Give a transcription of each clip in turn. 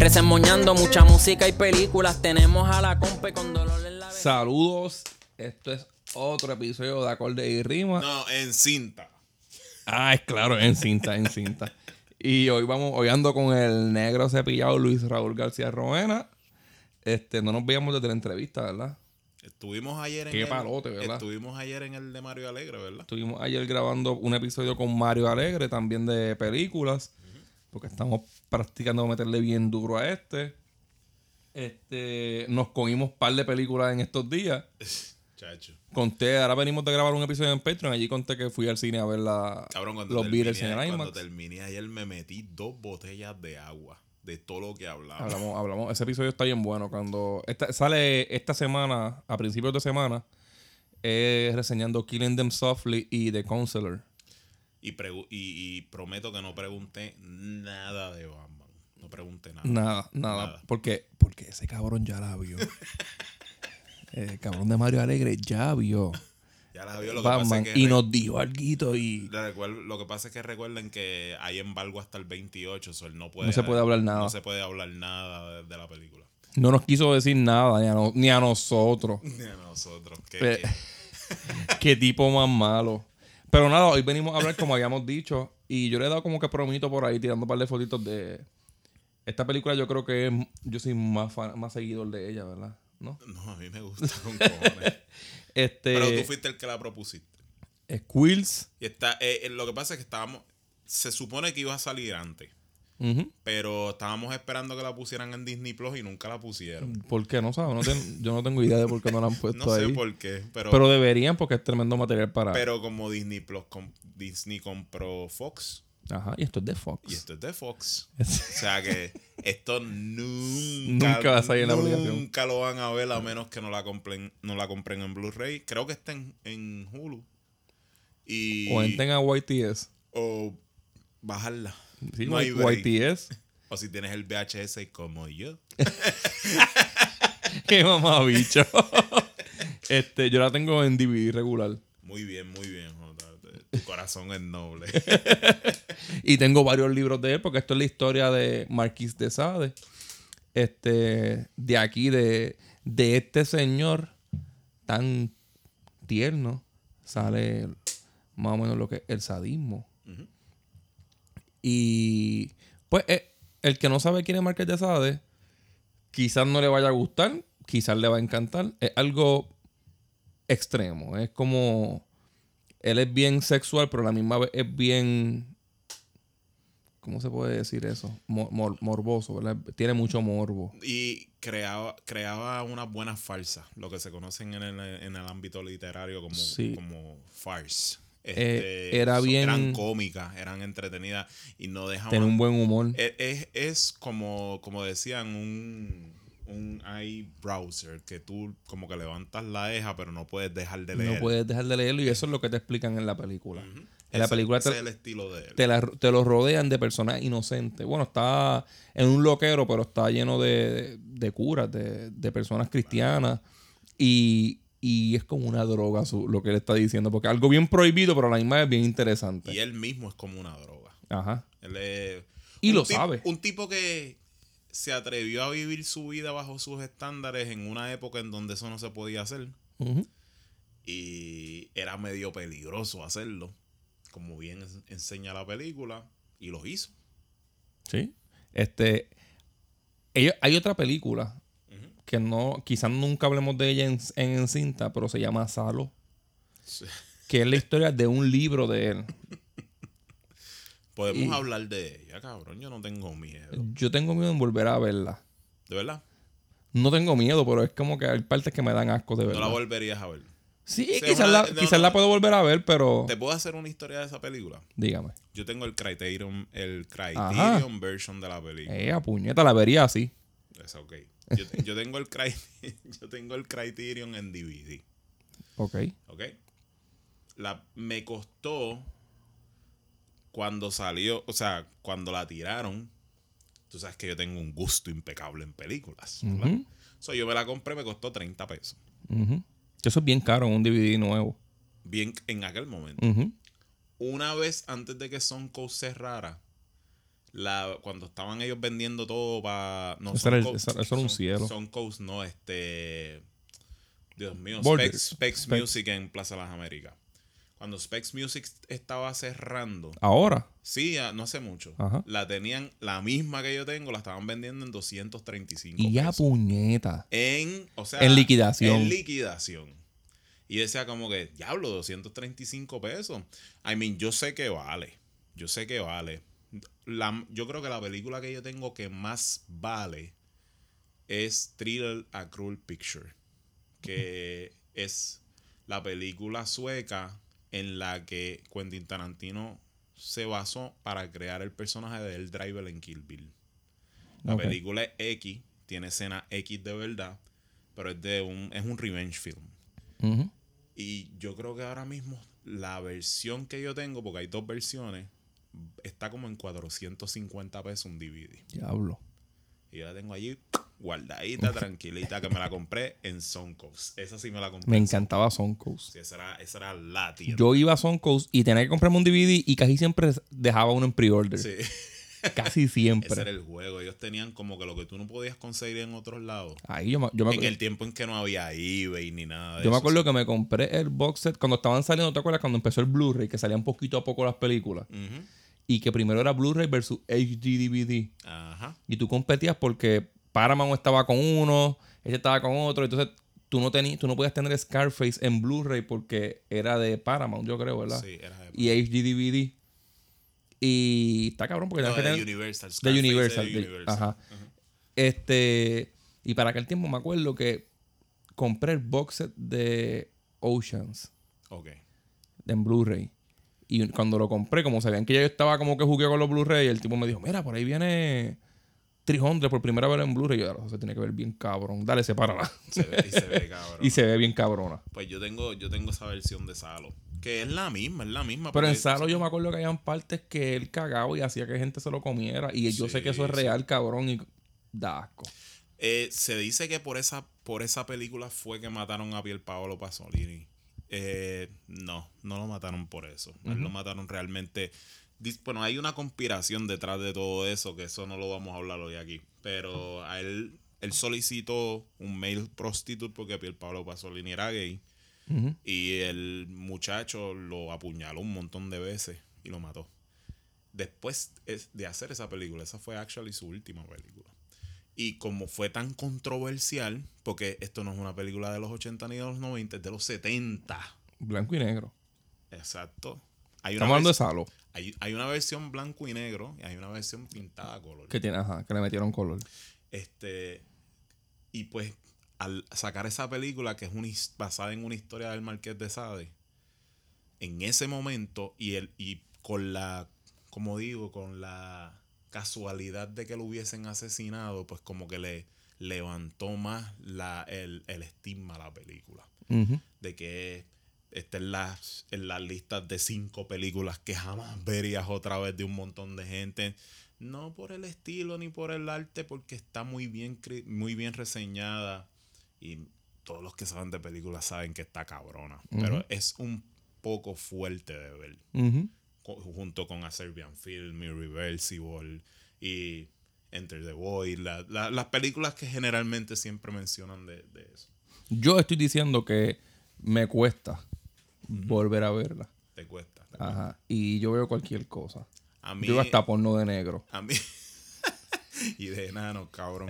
Resemoñando mucha música y películas. Tenemos a la compa con dolor en la. Saludos, esto es otro episodio de Acorde y Rima. No, en cinta. Ah, es claro, en cinta, en cinta. Y hoy vamos, hoy ando con el negro cepillado Luis Raúl García Romena. Este, no nos veíamos desde la entrevista, ¿verdad? Estuvimos ayer en Qué el, palote, ¿verdad? Estuvimos ayer en el de Mario Alegre, ¿verdad? Estuvimos ayer grabando un episodio con Mario Alegre, también de películas, porque estamos practicando meterle bien duro a este. Este, nos cogimos un par de películas en estos días. Chacho. Conté, ahora venimos de grabar un episodio en Patreon. Allí conté que fui al cine a ver la, Cabrón, cuando los Beatles en el cuando IMAX. terminé ayer me metí dos botellas de agua de todo lo que hablaba. Hablamos, hablamos. Ese episodio está bien bueno. Cuando esta- sale esta semana, a principios de semana, es reseñando Killing Them Softly y The Counselor. Y, y, y prometo que no pregunté nada de Batman. No pregunté nada. Nada, nada. Nada. Porque, porque ese cabrón ya la vio. El cabrón de Mario Alegre ya vio Ya las vio lo que pasa Batman es que y nos dijo algo y lo que pasa es que recuerden que hay embargo hasta el 28, so él no puede No se puede hablar nada. No se puede hablar nada de, de la película. no nos quiso decir nada ni a, no- ni a nosotros. Ni a nosotros. Que, Pe- que- Qué tipo más malo. Pero nada, hoy venimos a hablar como habíamos dicho. Y yo le he dado como que promito por ahí, tirando un par de fotitos de. Esta película yo creo que es, yo soy más fan- más seguidor de ella, ¿verdad? ¿No? no, a mí me gusta con cojones. Este. Pero tú fuiste el que la propusiste. Squills. Y está, eh, eh, lo que pasa es que estábamos. Se supone que iba a salir antes. Ujú. Pero estábamos esperando que la pusieran en Disney Plus y nunca la pusieron. ¿Por qué? No sabes. No ten- yo no tengo idea de por qué no la han puesto No sé ahí. por qué. Pero, Pero deberían porque es tremendo material para. pero como Disney Plus com- Disney compró Fox. Ajá, y esto es de Fox. Y esto es de Fox. O sea que esto nunca, Nunca va a salir en la aplicación. Nunca lo van a ver a menos que no la compren, no la compren en Blu-ray. Creo que está en, en Hulu. Y, O entren a YTS. o bajarla. Sí, No hay. YTS. O si tienes el VHS como yo. Qué mamabicho. este, yo la tengo en DVD regular. Muy bien, muy bien, Jota. Tu corazón es noble. Y tengo varios libros de él, porque esto es la historia de Marquis de Sade. Este, de aquí, de, de este señor tan tierno, sale más o menos lo que es el sadismo. Y pues eh, el que no sabe quién es Marqués de Sade, quizás no le vaya a gustar, quizás le va a encantar. Es algo extremo. Es como. Él es bien sexual, pero a la misma vez es bien. ¿Cómo se puede decir eso? Mor- mor- morboso, ¿verdad? Tiene mucho morbo. Y creaba, creaba unas buenas farsas, lo que se conocen en el, en el ámbito literario como, Sí. como farce. Eh, era bien- Eran cómicas, eran entretenidas y no dejaban... Un buen humor. Es, es, es como, como decían, un, un browser que tú como que levantas la deja, pero no puedes dejar de leer. No puedes dejar de leerlo y eso es lo que te explican en la película. En la Ese- película ese te- es el estilo de él. te, la- te lo rodean de personas inocentes. Bueno, está en un loquero, pero está lleno de, de curas, de, de personas cristianas. Y, y es como una droga su- lo que él está diciendo, porque algo bien prohibido, pero a la misma vez bien interesante. Y él mismo es como una droga. Ajá. Él es Y lo sabe. Un tipo que se atrevió a vivir su vida bajo sus estándares en una época en donde eso no se podía hacer. Y era medio peligroso hacerlo. Como bien enseña la película. Y lo hizo. Sí. Este. ellos- hay otra película. Que no, quizás nunca hablemos de ella en, en cinta, pero se llama Salo. Sí. Que es la historia de un libro de él. Podemos Y- hablar de ella, cabrón. Yo no tengo miedo. Yo tengo miedo en volver a verla. ¿De verdad? No tengo miedo, pero es como que hay partes que me dan asco de No verdad. la volverías a ver. sí, quizás, una- la, no, quizás no. la puedo volver a ver, pero ¿Te puedo hacer una historia de esa película? dígame. Yo tengo el Criterion, el Ajá. Criterion version de la película. Eh, a puñeta, la vería así. Es ok. Yo, yo tengo el yo tengo el Criterion en DVD. Ok. ¿Ok? La, me costó cuando salió, o sea, cuando la tiraron. Tú sabes que yo tengo un gusto impecable en películas. Ujú. So, yo me la compré, me costó 30 pesos. Eso es bien caro en un DVD nuevo. Bien en aquel momento. Una vez antes de que Sonco cerrara, la, cuando estaban ellos vendiendo todo para. No, Eso era el- eso- era un Sun- cielo. Suncoast no, este. Dios mío. Specs, Specs Specs. Music en Plaza Las Américas. Cuando Specs Music estaba cerrando, Ahora. sí, no hace mucho, Ajá. la tenían, la misma que yo tengo, la estaban vendiendo en 235 Y ya pesos. puñeta. En, o sea, En liquidación. En liquidación. Y decía como que, diablo, 235 pesos. I mean, yo sé que vale. Yo sé que vale. La- yo creo que la película que yo tengo que más vale es Thriller A Cruel Picture. Que es la película sueca en la que Quentin Tarantino se basó para crear el personaje del driver en Kill Bill. La película es X, tiene escena X de verdad, pero es de un es un revenge film. Y yo creo que ahora mismo la versión que yo tengo, porque hay dos versiones, está como en 450 pesos un DVD. Diablo. Y yo la tengo allí guardadita, tranquilita, que me la compré en Soundcoast. Esa sí me la compré. Me en encantaba. Soundcoast. Sí, esa era, esa era la tienda. Yo iba a Suncoast y tenía que comprarme un DVD y casi siempre dejaba uno en pre-order. Sí. Casi siempre. Ese era el juego. Ellos tenían como que lo que tú no podías conseguir en otros lados. Ahí yo me, yo me, En el tiempo en que no había eBay ni nada de yo me acuerdo que me compré el box set cuando estaban saliendo, ¿te acuerdas? Cuando empezó el Blu-ray, que salían poquito a poco las películas. Ujú. Y que primero era Blu-ray versus HD DVD. Ajá. Y tú competías porque Paramount estaba con uno, este estaba con otro. Entonces tú no, tenías, tú no podías tener Scarface en Blu-ray porque era de Paramount, yo creo, ¿verdad? Sí, era de, Y HD DVD. Y está cabrón porque no, de tener- Universal. de Universal. de de- Universal. ajá. Este. Y para aquel tiempo me acuerdo que compré el box set de Oceans Ok. en Blu-ray. Y cuando lo compré, como sabían que ya yo estaba como que jugué con los Blu-ray, el tipo me dijo: Mira, por ahí viene 300 por primera vez en Blu-ray. Y yo, "Eso se tiene que ver bien cabrón. Dale, sepárala. Se ve, y se ve cabrón. y se ve bien cabrona. Pues yo tengo, yo tengo esa versión de Salo. Que es la misma, es la misma. Pero en Salo yo me acuerdo que habían partes que él cagaba y hacía que gente se lo comiera. Y yo sé que eso es Sí, real, cabrón, y da asco. Eh, se dice que por esa, por esa película fue que mataron a Pier Paolo Pasolini. Eh, no, no lo mataron por eso. Él Lo mataron realmente. Bueno, hay una conspiración detrás de todo eso, que eso no lo vamos a hablar hoy aquí. Pero a él, él solicitó un mail prostitute porque Pier Paolo Pasolini era gay. Y el muchacho lo apuñaló un montón de veces y lo mató. Después es- de hacer esa película, esa fue actually su última película. Y como fue tan controversial, porque esto no es una película de los 80 ni de los 90, es de los 70. Blanco y negro. Exacto. Hay una, Estamos hablando de Salo. hay, hay una versión blanco y negro y hay una versión pintada a color. Que tiene, ajá, que le metieron color. Este, y pues al sacar esa película que es una basada en una historia del Marqués de Sade, en ese momento y, el, y con la, como digo, con la casualidad de que lo hubiesen asesinado, pues como que le levantó más la, el, el estigma a la película. De que está en las, en las listas de cinco películas que jamás verías otra vez de un montón de gente. No por el estilo ni por el arte, porque está muy bien, muy bien reseñada. Y todos los que saben de películas saben que está cabrona. Pero es un poco fuerte de ver. Junto con A Serbian Film, Irreversible y Enter the Void. la- la- las películas que generalmente siempre mencionan de, de eso. Yo estoy diciendo que me cuesta volver a verla. Te cuesta. Ajá. Y yo veo cualquier cosa. A mí, Yo hasta porno de negro. A mí. y de enano, cabrón.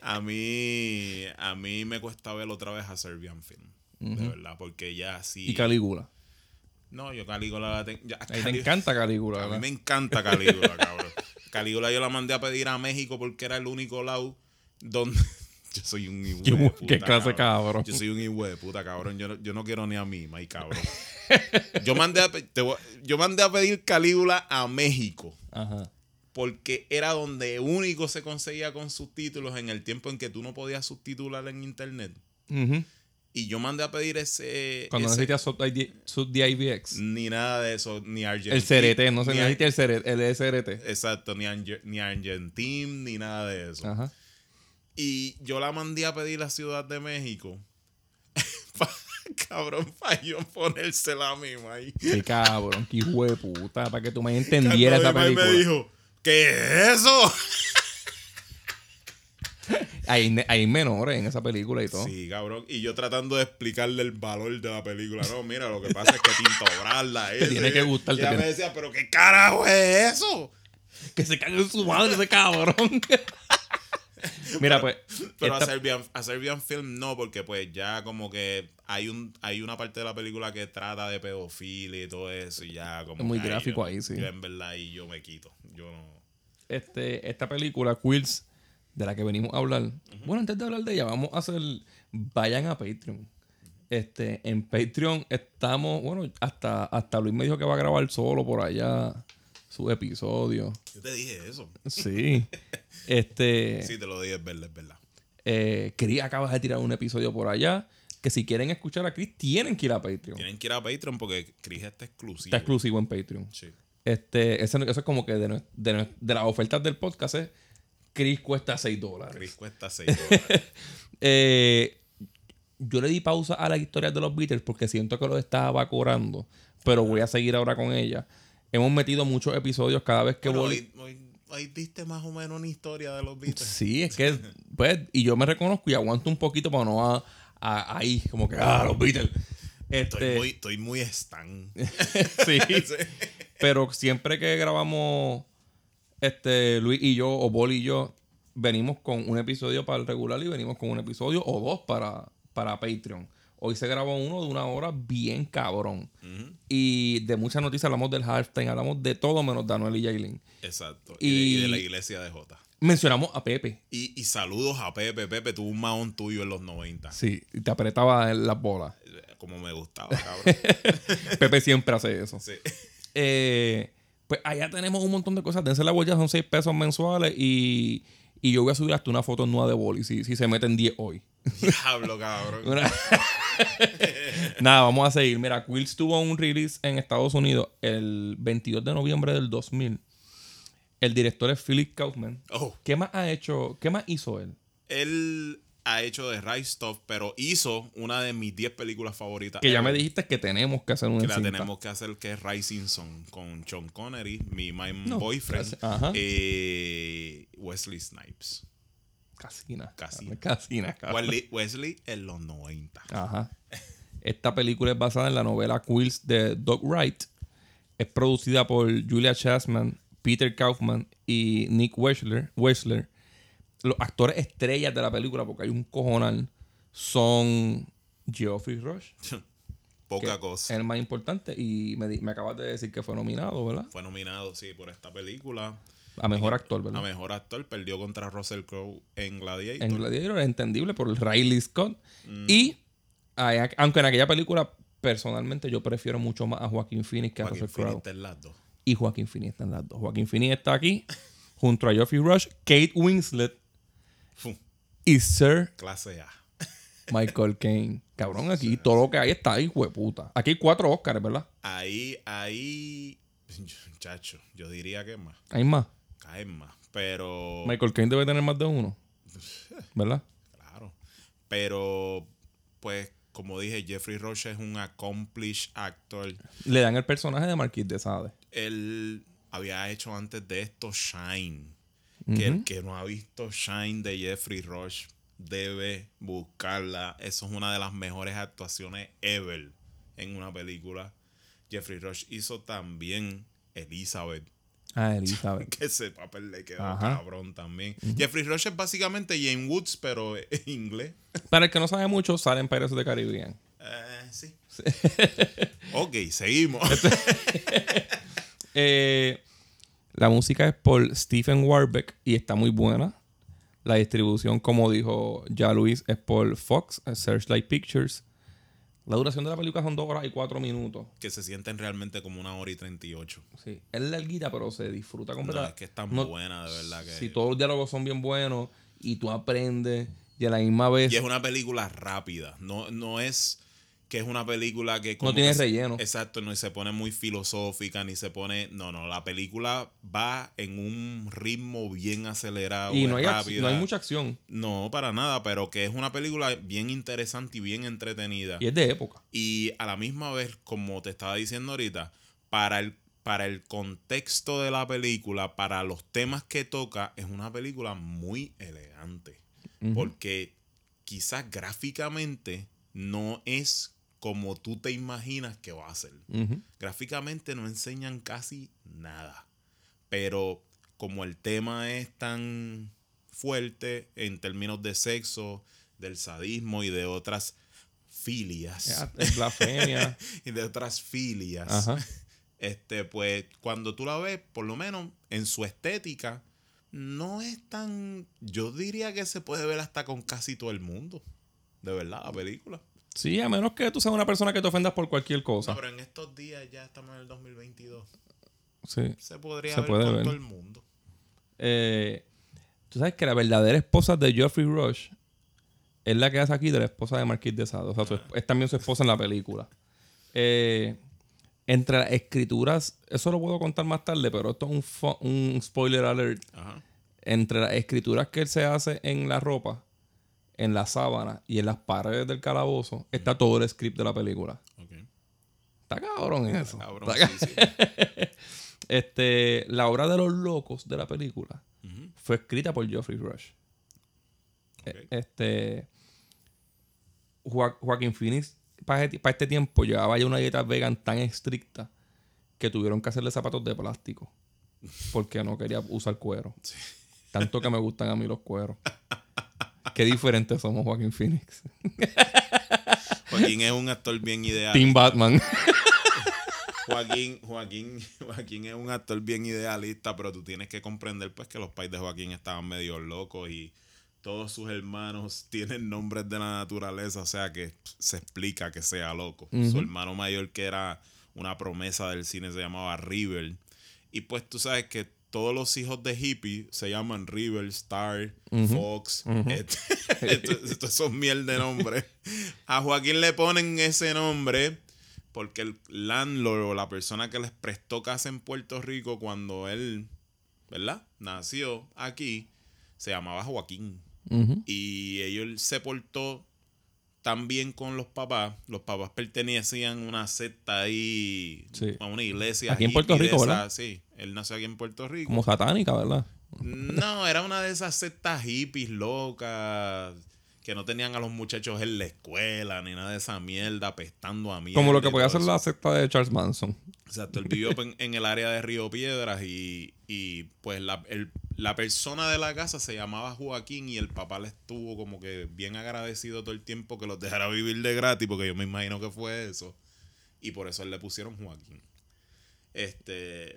A mí. A mí me cuesta ver otra vez a Serbian Film. De verdad, porque ya sí. Y Calígula. No, yo Calígula la tengo. ya, A ti te encanta Calígula, A mí me encanta Calígula, cabrón. Calígula yo la mandé a pedir a México porque era el único lado donde. Yo soy un hijo de puta, qué clase cabrón. Yo soy un hijo de puta, cabrón. Yo no, yo no quiero ni a mí, my cabrón. Yo mandé a, te voy- yo mandé a pedir Calígula a México. Ajá. porque era donde único se conseguía con subtítulos en el tiempo en que tú no podías subtitular en internet. Ujú. Y yo mandé a pedir ese. Cuando ese- necesitas sub sub DIVX. Ni nada de eso, ni Argentina. El CRT, no se necesita el CRT, el SRT. Exacto, ni, Arge- ni Argentin, ni nada de eso. Ajá. Y yo la mandé a pedir a Ciudad de México. Cabrón, para yo ponérsela misma ahí. Qué cabrón, qué hijo de puta, para que tú me entendieras esa película. me dijo, ¿qué es eso? Hay, hay menores en esa película y todo. Sí, cabrón. Y yo tratando de explicarle el valor de la película. No, mira, lo que pasa es que Tinto Brasla es. tiene que gustar, Y te ella tiene- me decía, ¿pero qué carajo es eso? Que se cague en su madre ese cabrón. Mira, pues. Pero esta- a, Serbian, a Serbian Film no, porque pues ya como que hay un hay una parte de la película que trata de pedofilia y todo eso. Y ya como Es muy que gráfico yo- ahí, sí. Yo en verdad ahí yo me quito. Yo no. este, esta película, Quills, de la que venimos a hablar. Bueno, antes de hablar de ella, vamos a hacer. Vayan a Patreon. Este, en Patreon estamos. Bueno, hasta, hasta Luis me dijo que va a grabar solo por allá su episodio. Yo te dije eso. Sí. Este. Sí, te lo dije, es verdad, es verdad. Eh, Chris acaba de tirar un episodio por allá. Que si quieren escuchar a Chris, tienen que ir a Patreon. Tienen que ir a Patreon porque Chris está exclusivo. Está exclusivo en Patreon. Sí. Este, eso, eso es como que de, de, de las ofertas del podcast es Chris cuesta 6 dólares. Chris cuesta 6 dólares. Eh, yo le di pausa a la historia de los Beatles porque siento que los estaba cobrando. Pero voy a seguir ahora con ella. Hemos metido muchos episodios cada vez que Bueno, voy. hoy, hoy- hoy diste más o menos una historia de los Beatles. Sí, es que, pues, y yo me reconozco y aguanto un poquito para no a, a- ahí, como que, ah, los Beatles. Estoy Este, muy, estoy muy stan. sí. Pero siempre que grabamos, este, Luis y yo, o Bol y yo, venimos con un episodio para el regular y venimos con un episodio o dos para, para Patreon. Hoy se grabó uno de una hora bien cabrón. Y de muchas noticias hablamos del halftime, hablamos de todo menos de Anuel y Jaylin. Exacto. Y, de- y de la iglesia de Jota. Mencionamos a Pepe. Y, y saludos a Pepe. Pepe tuvo un maón tuyo en los 90. Sí, y te apretaba las bolas. Como me gustaba, cabrón. Pepe siempre hace eso. Sí. Eh, pues allá tenemos un montón de cosas. Dense la vuelta, son 6 pesos mensuales. Y, y yo voy a subir hasta una foto nueva de Boli si, si se meten 10 hoy. Diablo, cabrón. Nada, vamos a seguir. Mira, Quills tuvo un release en Estados Unidos el 22 de noviembre del 2000. El director es Philip Kaufman. Oh, ¿Qué más ha hecho? ¿Qué más hizo él? él ha hecho de Right Stuff, pero hizo una de mis 10 películas favoritas. Que ya me dijiste que tenemos que hacer una Que la cinta. tenemos que hacer, que es Rising Sun, con Sean Connery, mi my No, boyfriend, eh, Wesley Snipes. Casina. Casina. Casina. Wesley, Wesley en los 90. Ajá. Esta película es basada en la novela Quills de Doug Wright. Es producida por Julia Chasman, Peter Kaufman y Nick Wechsler. Wechsler. Los actores estrellas de la película, porque hay un cojonal, son Geoffrey Rush, Poca cosa. es el más importante, y me, me acabas de decir que fue nominado, ¿verdad? Fue nominado, sí, por esta película. A mejor actor, A ¿verdad? mejor actor, perdió contra Russell Crowe en Gladiator. En Gladiator es entendible por Riley Scott. Mm. Y, aunque en aquella película, personalmente, yo prefiero mucho más a Joaquín Phoenix que a Russell Crowe. Phoenix está en las dos. y Joaquín Phoenix están las dos. Joaquín Phoenix está aquí junto a Geoffrey Rush, Kate Winslet Y Sir clase A. Michael Caine. Cabrón, aquí todo lo que hay está ahí, hueputa. Aquí hay cuatro Oscars, ¿verdad? Ahí, ahí, chacho, yo diría que más. Hay más. Caen más. Pero, Michael Caine debe tener más de uno. ¿Verdad? claro. Pero, pues, como dije, Jeffrey Rush es un accomplished actor. Le dan el personaje de Marquis de Sade. Él había hecho antes de esto Shine. Que el que no ha visto Shine de Jeffrey Rush debe buscarla. Eso es una de las mejores actuaciones ever en una película. Jeffrey Rush hizo también Elizabeth. Ah, Elizabeth. Que ese papel le quedó Ajá. cabrón también. Jeffrey Rush es básicamente Jane Woods, pero en inglés. Para el que no sabe mucho, sale en Pirates the Caribbean. Eh, sí. ok, seguimos. Eh, la música es por Stephen Warbeck y está muy buena. La distribución, como dijo ya Luis, es por Fox, eh, Searchlight Pictures. La duración de la película son dos horas y cuatro minutos. que se sienten realmente como una hora y 38. Sí. Es larguita, pero se disfruta No, completa. es que es tan No- buena, de verdad. Que... Si todos los diálogos son bien buenos y tú aprendes y a la misma vez Y es una película rápida. No, no es que es una película que... como tiene que se- relleno. Exacto, no se pone muy filosófica, ni se pone... No, no, la película va en un ritmo bien acelerado, y no hay, rápida. no hay mucha acción. No, para nada, pero que es una película bien interesante y bien entretenida. Y es de época. Y a la misma vez, como te estaba diciendo ahorita, para el, para el contexto de la película, para los temas que toca, es una película muy elegante. Porque quizás gráficamente no es como tú te imaginas que va a ser. Gráficamente no enseñan casi nada. Pero como el tema es tan fuerte en términos de sexo, del sadismo y de otras filias. Es blasfemia. y de otras filias. Ajá. Este, pues, cuando tú la ves, por lo menos en su estética, no es tan. Yo diría que se puede ver hasta con casi todo el mundo. De verdad, la película. Sí, a menos que tú seas una persona que te ofendas por cualquier cosa. No, pero en estos días ya estamos en el 2022. Sí. Se podría Se ver puede con ver. todo el mundo. Eh, tú sabes que la verdadera esposa de Geoffrey Rush es la que hace aquí de la esposa de Marquis de Sade. O sea, esp- es también su esposa en la película. Eh, entre las escrituras, eso lo puedo contar más tarde, pero esto es un, un spoiler alert. Ajá. Entre las escrituras que él se hace en la ropa, en la sábana y en las paredes del calabozo, está todo el script de la película. Está cabrón eso. Cabrón, Está sí, sí. Este, la obra de los locos de la película fue escrita por Geoffrey Rush. Eh, Este. Joa- Joaquín Phoenix, para este, para este tiempo, llevaba ya una dieta vegan tan estricta que tuvieron que hacerle zapatos de plástico. Porque no quería usar cuero. Tanto que me gustan a mí los cueros. Qué diferentes somos, Joaquín Phoenix. Joaquín es un actor bien ideal. Team Batman. Joaquín, Joaquín, Joaquín es un actor bien idealista, pero tú tienes que comprender pues que los pais de Joaquín estaban medio locos y todos sus hermanos tienen nombres de la naturaleza, o sea que se explica que sea loco. Su hermano mayor que era una promesa del cine se llamaba River y pues tú sabes que todos los hijos de hippie se llaman River, Star, Fox. este- estos, estos son miel de nombres. A Joaquín le ponen ese nombre porque el landlord o la persona que les prestó casa en Puerto Rico cuando él, ¿verdad? Nació aquí, se llamaba Joaquín. Y ellos se portó tan bien con los papás. Los papás pertenecían a una secta ahí, Sí. a una iglesia. Aquí en Puerto Rico, ¿verdad? Sí, él nació aquí en Puerto Rico. Como satánica, ¿verdad? No, era una de esas sectas hippies locas que no tenían a los muchachos en la escuela ni nada de esa mierda, apestando a mierda. Como lo que podía hacer eso. la secta de Charles Manson. Exacto, él vivió en, en el área de Río Piedras y, y, pues la, el- la persona de la casa se llamaba Joaquín y el papá le estuvo como que bien agradecido todo el tiempo que los dejara vivir de gratis, porque yo me imagino que fue eso. Y por eso él le pusieron Joaquín. Este,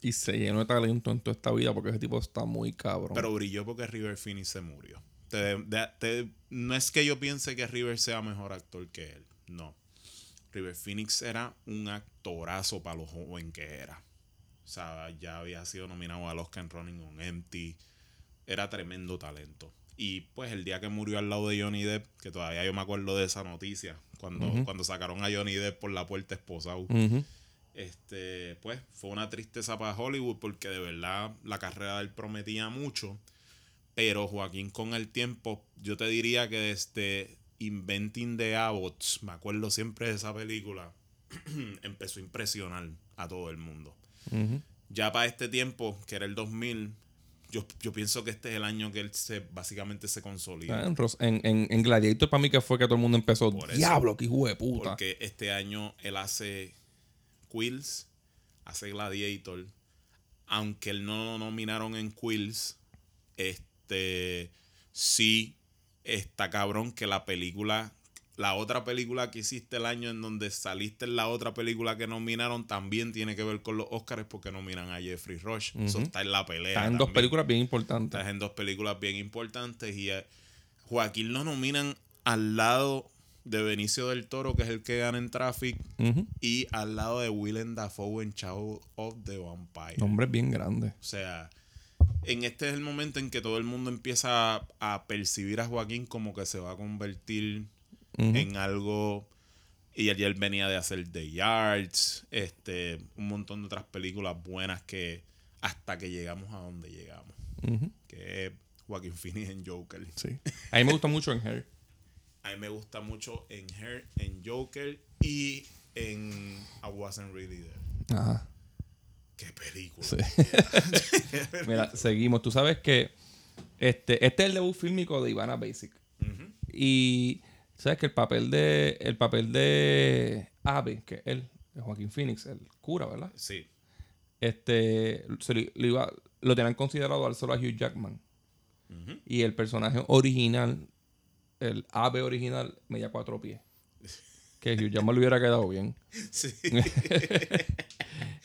Y se llenó de talento en toda esta vida porque ese tipo está muy cabrón. pero brilló porque River Phoenix se murió. Te- te- no es que yo piense que River sea mejor actor que él, no. River Phoenix era un actorazo para lo joven que era. O sea, ya había sido nominado al Oscar en Running on Empty. Era tremendo talento. Y pues el día que murió al lado de Johnny Depp, que todavía yo me acuerdo de esa noticia, cuando, cuando sacaron a Johnny Depp por la puerta esposado. Ujú. Este, pues fue una tristeza para Hollywood porque de verdad la carrera de él prometía mucho. Pero Joaquín con el tiempo, yo te diría que desde Inventing the Abbots, me acuerdo siempre de esa película, empezó a impresionar a todo el mundo. Ya para este tiempo, que era el 2000, yo, yo pienso que este es el año que él se básicamente se consolida. En, Ros- en, en, en Gladiator para mí que fue que todo el mundo empezó. Eso. Diablo, qué hijo de puta. Porque este año él hace Quills, hace Gladiator. Aunque él no lo nominaron en Quills, este sí está cabrón que la película, la otra película que hiciste el año en donde saliste en la otra película que nominaron también tiene que ver con los Oscars porque nominan a Jeffrey Rush. Eso está en la pelea. Está en dos películas bien importantes. Estás en dos películas bien importantes y eh, Joaquín lo nominan al lado. De Benicio del Toro, que es el que gana en Traffic, y al lado de Willem Dafoe en Shadow of the Vampire. Nombre bien grande. O sea, en este es el momento en que todo el mundo empieza a, a percibir a Joaquín como que se va a convertir en algo. Y ayer venía de hacer The Yards, este, un montón de otras películas buenas que hasta que llegamos a donde llegamos. Que es Joaquín Phoenix en Joker. Sí. A mí me gusta mucho en Hair. A mí me gusta mucho en Her, en Joker y en I Wasn't Really There. Ajá. Qué película. Sí. Mira, seguimos. Tú sabes que este, este es el debut fílmico de Ivana Basic. Y sabes que el papel de el papel de Ave, que es él, de Joaquín Phoenix, el cura, ¿verdad? Sí. Este se lo, lo iba, lo tenían considerado al solo a Hugh Jackman. Y el personaje original, el ave original, medía cuatro pies. Que Hugh Jackman le hubiera quedado bien. Sí.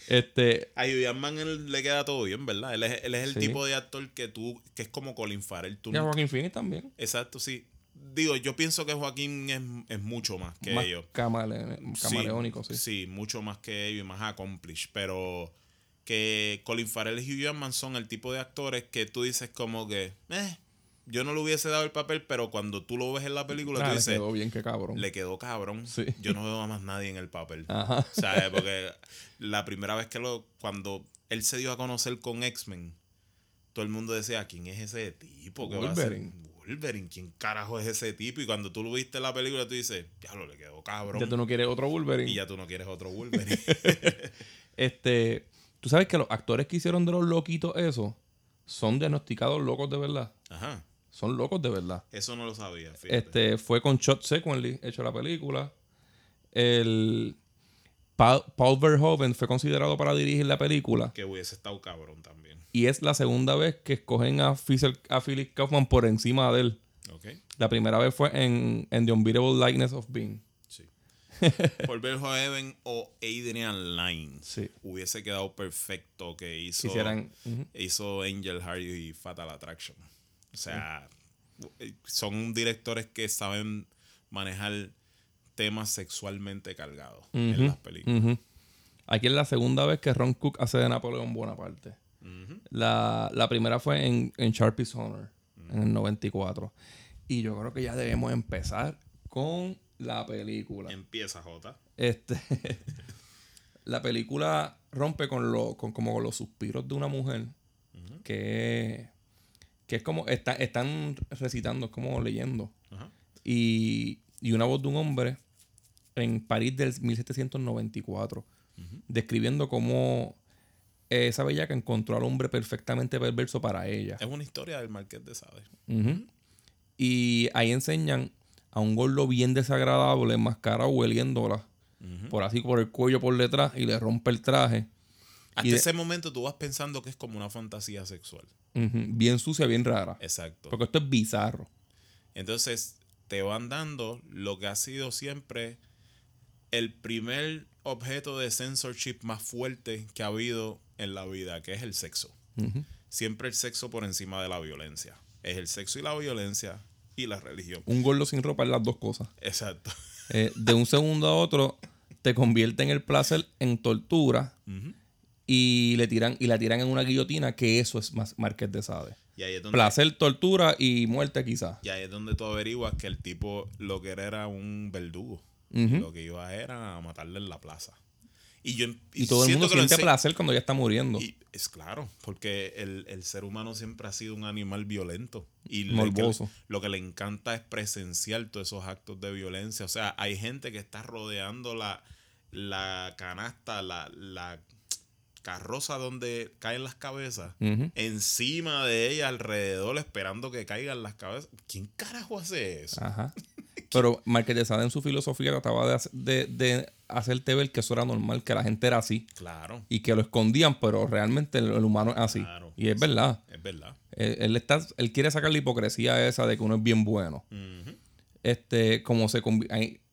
Este, A Hugh Jackman le queda todo bien, ¿verdad? Él es, él es el Sí. tipo de actor que tú, que es como Colin Farrell. Tú y a no- Joaquín Phoenix también. Exacto, sí. Digo, yo pienso que Joaquín es, es mucho más que Más ellos. camale- Sí, camaleónico, sí. Sí, mucho más que ellos y más accomplished. Pero que Colin Farrell y Hugh Jackman son el tipo de actores que tú dices como que, eh, yo no le hubiese dado el papel, pero cuando tú lo ves en la película, Ah, tú le dices, quedó bien, qué cabrón. le quedó cabrón. Sí. Yo no veo a más nadie en el papel. Ajá. ¿Sabes? Porque la primera vez que lo. Cuando él se dio a conocer con X-Men, todo el mundo decía: ¿Quién es ese tipo? que va a ser Wolverine. Wolverine. ¿Quién carajo es ese tipo? Y cuando tú lo viste en la película, tú dices: Diablo, le quedó cabrón. Ya tú no quieres otro Wolverine. Y ya tú no quieres otro Wolverine. Este, tú sabes que los actores que hicieron de los loquitos eso son diagnosticados locos de verdad. Ajá. Son locos de verdad. Eso no lo sabía, fíjate. Este, fue con Shot Sequenly hecho la película. El Paul, Paul Verhoeven fue considerado para dirigir la película. Que hubiese estado cabrón también. Y es la segunda vez que escogen a, Fisher- a Philip Kaufman por encima de él. ¿Ok? La primera vez fue en, en The Unbeatable Likeness of Being. Sí. Por Verhoeven o Adrian Lyne Sí. hubiese quedado perfecto que hizo. Hicieran. hizo Angel Heart y Fatal Attraction. O sea, son directores que saben manejar temas sexualmente cargados en las películas. Aquí es la segunda vez que Ron Cook hace de Napoleón Bonaparte. La, la primera fue en, en Sharpie's Honor, en el 94. Y yo creo que ya debemos empezar con la película. Empieza J. Este, la película rompe con, lo, con, como con los suspiros de una mujer que, que es como, está, están recitando, es como leyendo. Ajá. Y, y una voz de un hombre en París del 1794, describiendo cómo esa bellaca encontró al hombre perfectamente perverso para ella. Es una historia del Marqués de Sade. Y ahí enseñan a un gordo bien desagradable, enmascarado, hueliéndola, por así por el cuello por detrás, y le rompe el traje. Hasta de- ese momento tú vas pensando que es como una fantasía sexual. Bien sucia, bien rara. Exacto. Porque esto es bizarro. Entonces te van dando lo que ha sido siempre el primer objeto de censorship más fuerte que ha habido en la vida, que es el sexo. Siempre el sexo por encima de la violencia. Es el sexo y la violencia y la religión. Un gordo sin ropa es las dos cosas. Exacto. Eh, de un segundo a otro, te convierte en el placer en tortura. Y le tiran y la tiran en una guillotina, que eso es más Marqués de Sade. Y ahí es donde, Placer, tortura y muerte quizás. y ahí es donde tú averiguas que el tipo lo que era era un verdugo. Lo que iba era a matarle en la plaza. Y yo Y todo el mundo que siente placer cuando ya está muriendo. Y es claro, porque el, el ser humano siempre ha sido un animal violento. Y Morboso. que- lo que le encanta es presenciar todos esos actos de violencia. O sea, hay gente que está rodeando la, la canasta, la, la carroza donde caen las cabezas, encima de ella, alrededor, esperando que caigan las cabezas. ¿Quién carajo hace eso? Ajá. Pero Marqués de Sade en su filosofía trataba de, de, de hacerte ver que eso era normal, que la gente era así. Claro, Y que lo escondían, pero realmente el, el humano es así. Claro. Y es verdad. es verdad. Él, él está, él quiere sacar la hipocresía esa de que uno es bien bueno. Este, como se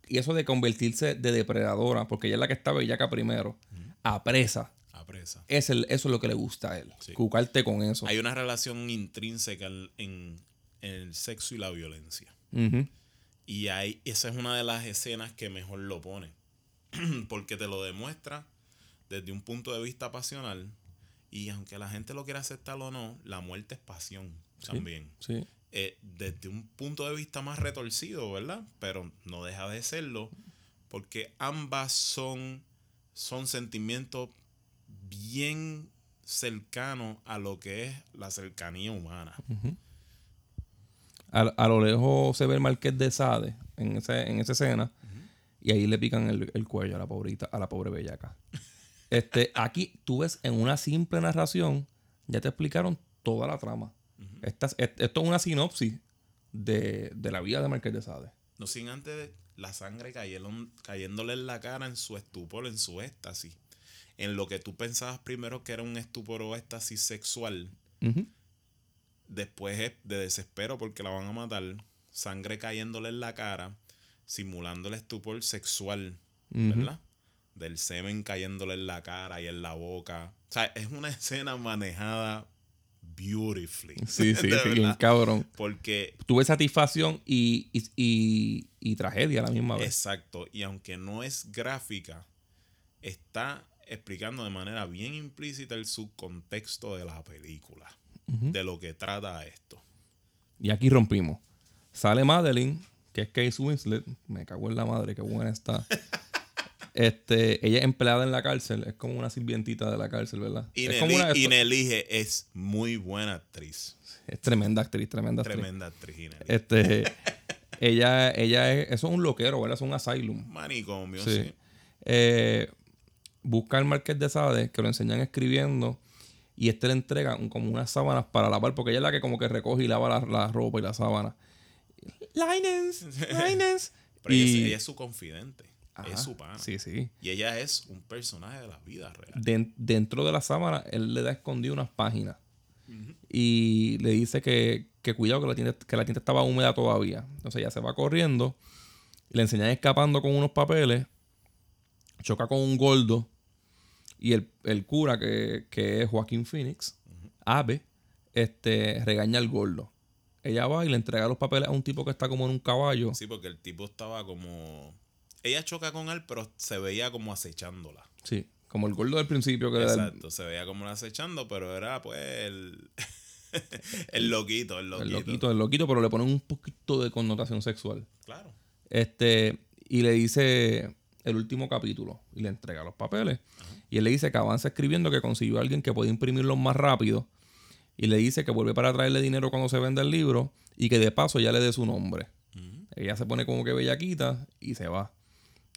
Y eso de convertirse de depredadora, porque ella es la que está bellaca primero. A presa. Es el, eso es lo que le gusta a él. Sí. Cucarte con eso. Hay una relación intrínseca en, el sexo y la violencia. Y ahí, esa es una de las escenas que mejor lo pone. Porque te lo demuestra desde un punto de vista pasional. Y aunque la gente lo quiera aceptar o no, la muerte es pasión también. Sí. Eh, desde un punto de vista más retorcido, ¿verdad? Pero no deja de serlo. Porque ambas son, son sentimientos bien cercanos a lo que es la cercanía humana. A, a lo lejos se ve el marqués de Sade en, ese, en esa escena. Y ahí le pican el, el cuello a la pobrita, a la pobre bellaca. este, aquí tú ves en una simple narración, ya te explicaron toda la trama. Esta et- esto es una sinopsis de, de la vida de Marqués de Sade. No sin antes de la sangre cayéndole en la cara en su estupor, en su éxtasis. En lo que tú pensabas primero que era un estupor o éxtasis sexual, después es de desespero porque la van a matar, sangre cayéndole en la cara, simulando el estupor sexual, ¿verdad? Del semen cayéndole en la cara y en la boca. O sea, es una escena manejada beautifully. Sí, sí, sí, bien cabrón. Porque Tuve satisfacción y, y, y- y tragedia a la misma vez. Exacto. Y aunque no es gráfica, está explicando de manera bien implícita el subcontexto de la película. De lo que trata esto. Y aquí rompimos. Sale Madeline, que es Case Winslet. Me cago en la madre, qué buena está. este, ella es empleada en la cárcel. Es como una sirvientita de la cárcel, ¿verdad? Y es, como Nelly, una- y Nelige es muy buena actriz. es tremenda actriz, tremenda actriz. Tremenda actriz. Ineli. Este, ella, ella es, eso es un loquero, ¿verdad? Es un asylum. Manicomio, Sí. sí. Eh, busca al Marqués de Sade, que lo enseñan escribiendo, y este le entrega un- como unas sábanas para lavar, porque ella es la que como que recoge y lava la, la ropa y la sábana. Linens, Linens. Pero ella, es- y, ella es su confidente. Ajá, es su pana. Sí, sí. Y ella es un personaje de la vida real. Den- dentro de la sábana, él le da escondido unas páginas. Y le dice que, que cuidado, que la, tinta, que la tinta estaba húmeda todavía. Entonces ella se va corriendo. Le enseñan escapando con unos papeles. Choca con un gordo. Y el, el cura, que, que es Joaquín Phoenix, Ave, este, regaña al gordo. Ella va y le entrega los papeles a un tipo que está como en un caballo. Sí, porque el tipo estaba como. Ella choca con él, pero se veía como acechándola. Sí, como el gordo del principio que el- Exacto, se veía como la acechando, pero era pues el, el loquito, el loquito. el loquito, el loquito, pero le ponen un poquito de connotación sexual. Claro. Este, y le dice el último capítulo y le entrega los papeles. Y él le dice que avanza escribiendo que consiguió a alguien que puede imprimirlos más rápido. Y le dice que vuelve para traerle dinero cuando se venda el libro y que de paso ya le dé su nombre. Ella se pone como que bellaquita y se va.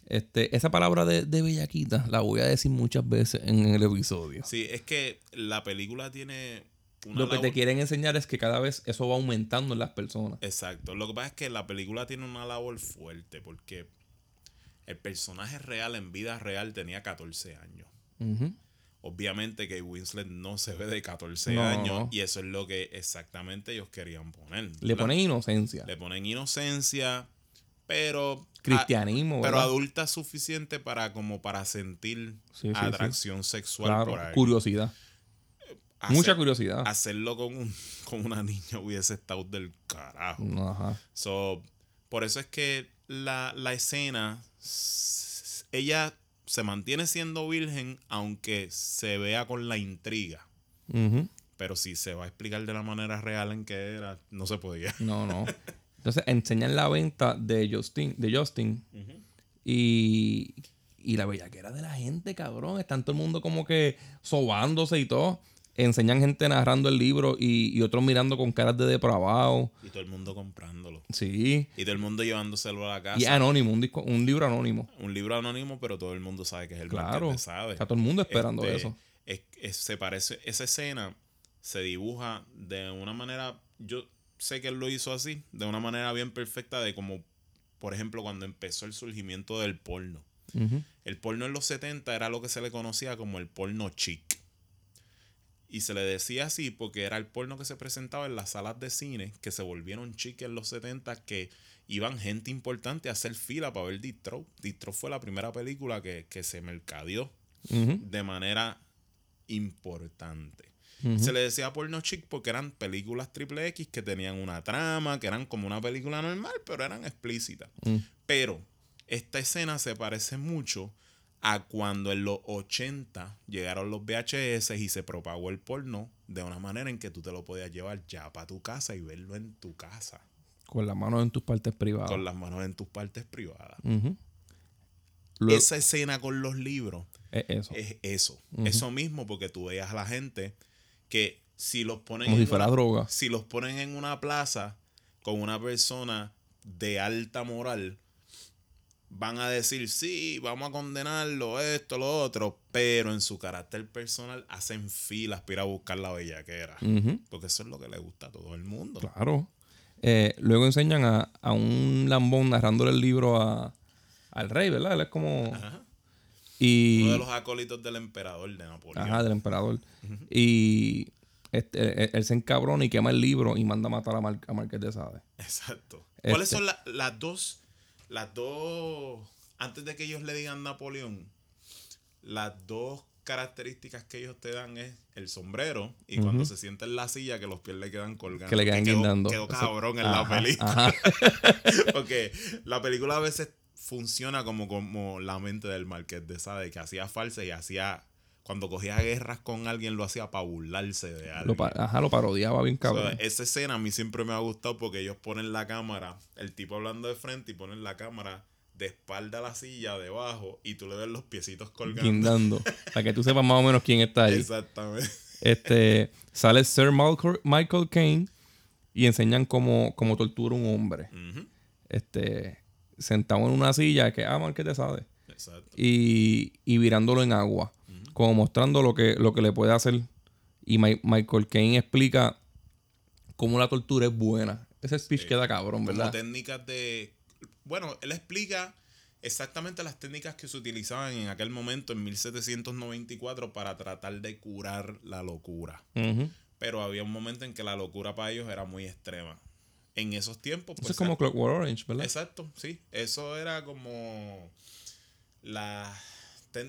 Este, esa palabra de, de bellaquita la voy a decir muchas veces en el episodio. Sí, es que la película tiene una Lo que te quieren enseñar es que cada vez eso va aumentando en las personas. Exacto. Lo que pasa es que la película tiene una labor fuerte porque el personaje real en vida real tenía 14 años. Obviamente que Winslet no se ve de 14 No. años y eso es lo que exactamente ellos querían poner. Le ponen inocencia. Le ponen inocencia, pero Cristianismo, pero ¿verdad? adulta suficiente para como para sentir Sí, sí, atracción sexual Claro, por ahí. curiosidad. Hacer- Mucha curiosidad. Hacerlo con, un- con una niña hubiese estado del carajo. Ajá. So, por eso es que la, la escena, ella se mantiene siendo virgen, aunque se vea con la intriga. Pero si se va a explicar de la manera real en que era, no se podía. No, no. Entonces enseñan la venta de Justin, de Justin y, y la bellaquera de la gente, cabrón. Están todo el mundo como que sobándose y todo. Enseñan gente narrando el libro y, y otros mirando con caras de depravado. Y todo el mundo comprándolo. Sí. Y todo el mundo llevándoselo a la casa. Y anónimo, un, disco, un libro anónimo. Un libro anónimo, pero todo el mundo sabe que es el Claro. De Sade. Está todo el mundo esperando Este, eso. es- es- se parece, esa escena se dibuja de una manera, yo sé que él lo hizo así, de una manera bien perfecta de como, por ejemplo, cuando empezó el surgimiento del porno. El porno en los 70 era lo que se le conocía como el porno chic. Y se le decía así porque era el porno que se presentaba en las salas de cine que se volvieron chic en los 70 que iban gente importante a hacer fila para ver Distro. Distro fue la primera película que, que se mercadeó de manera importante. Se le decía porno chic porque eran películas triple X que tenían una trama, que eran como una película normal, pero eran explícitas. Mm. Pero esta escena se parece mucho a cuando en los 80 llegaron los VHS y se propagó el porno de una manera en que tú te lo podías llevar ya para tu casa y verlo en tu casa, Con las manos en tus partes privadas. con las manos en tus partes privadas. Luego- Esa escena con los libros es eso. es eso. Eso mismo porque tú veías a la gente que si los ponen Como si en fuera una- droga. si los ponen en una plaza con una persona de alta moral, van a decir, sí, vamos a condenarlo, esto, lo otro, pero en su carácter personal hacen filas para ir a buscar la bellaquera. Ujú. Porque eso es lo que le gusta a todo el mundo. Claro. Eh, luego enseñan a, a un lambón narrándole el libro a, al rey, ¿verdad? Él es como... Ajá. Y... Uno de los acólitos del emperador de Napoleón. Ajá, del emperador. Y este, él, él se encabrona y quema el libro y manda a matar a, Mar- a Marqués de Sade. Exacto. Este- ¿Cuáles son la- las dos, las dos, antes de que ellos le digan Napoleón, las dos características que ellos te dan es el sombrero y cuando se sienta en la silla que los pies le quedan colgando. Que le quedan quedó, guindando. Quedó cabrón en Ajá, la película. Porque la película a veces funciona como, como la mente del Marqués de Sade, que hacía falsa y hacía, cuando cogía guerras con alguien, lo hacía para burlarse de pa- ajá, lo parodiaba bien O sea, cabrón. esa escena a mí siempre me ha gustado porque ellos ponen la cámara, el tipo hablando de frente y ponen la cámara de espalda a la silla debajo y tú le ves los piecitos colgando. guindando. para que tú sepas más o menos quién está ahí. Exactamente. Este, sale Sir Michael Caine y enseñan cómo, cómo tortura un hombre. Este, sentado en una silla que, ah, Marqués de Sade. Exacto. y, y virándolo en agua, como mostrando lo que, lo que le puede hacer. Y Mi- Michael Caine explica cómo la tortura es buena. Ese speech queda cabrón, Como ¿verdad? técnicas de... Bueno, él explica exactamente las técnicas que se utilizaban en aquel momento, en 1794, para tratar de curar la locura. Pero había un momento en que la locura para ellos era muy extrema. En esos tiempos... Eso pues, es como Clockwork Orange, ¿verdad? Exacto, sí. Eso era como la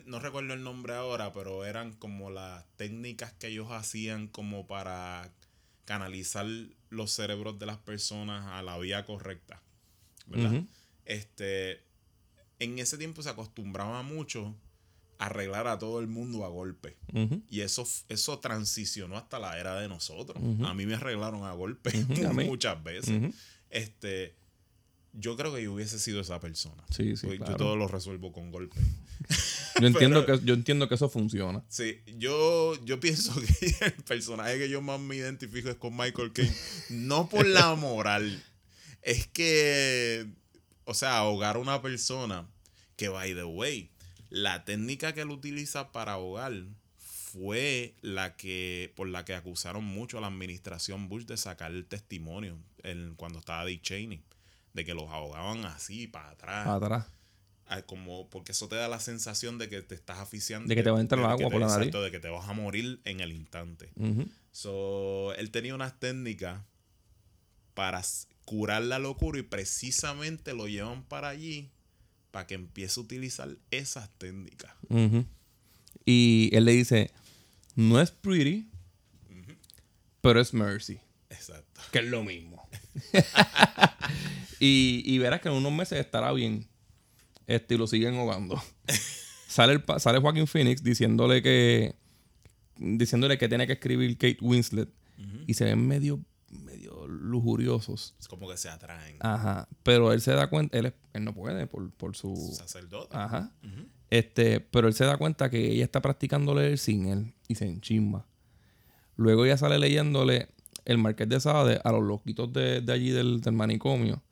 no recuerdo el nombre ahora, pero eran como las técnicas que ellos hacían como para canalizar los cerebros de las personas a la vía correcta. ¿Verdad? Este en ese tiempo se acostumbraba mucho a arreglar a todo el mundo a golpe. Y eso, eso transicionó hasta la era de nosotros. A mí me arreglaron a golpe muchas veces. Este, yo creo que yo hubiese sido esa persona. Sí, sí, Pues claro. Yo todo lo resuelvo con golpe. Yo entiendo, Pero- que, yo entiendo que eso funciona. Sí, yo, yo pienso que el personaje que yo más me identifico es con Michael Caine. No por la moral. Es que, o sea, ahogar a una persona que, by the way, la técnica que él utiliza para ahogar fue la que, por la que acusaron mucho a la administración Bush de sacar el testimonio en- cuando estaba Dick Cheney. De que los ahogaban así, para atrás. Atrás. Como porque eso te da la sensación de que te estás asfixiando De que te va a entrar el agua por la nariz. exacto, de que te vas a morir en el instante Ujú. so, él tenía unas técnicas para curar la locura y precisamente lo llevan para allí para que empiece a utilizar esas técnicas. Y él le dice, no es pretty, pero es mercy. exacto Que es lo mismo. y, y verás que en unos meses estará bien. Este, y lo siguen ahogando. sale, el, sale Joaquín Phoenix diciéndole que. Diciéndole que tiene que escribir Kate Winslet. Y se ven medio, medio lujuriosos. es como que se atraen Ajá. Pero él se da cuenta. Él, es- él no puede por, por su. sacerdote Ajá. Este, pero él se da cuenta que ella está practicando leer sin él y se enchimba. Luego ella sale leyéndole el Marqués de Sade a los loquitos de, de allí del, del manicomio.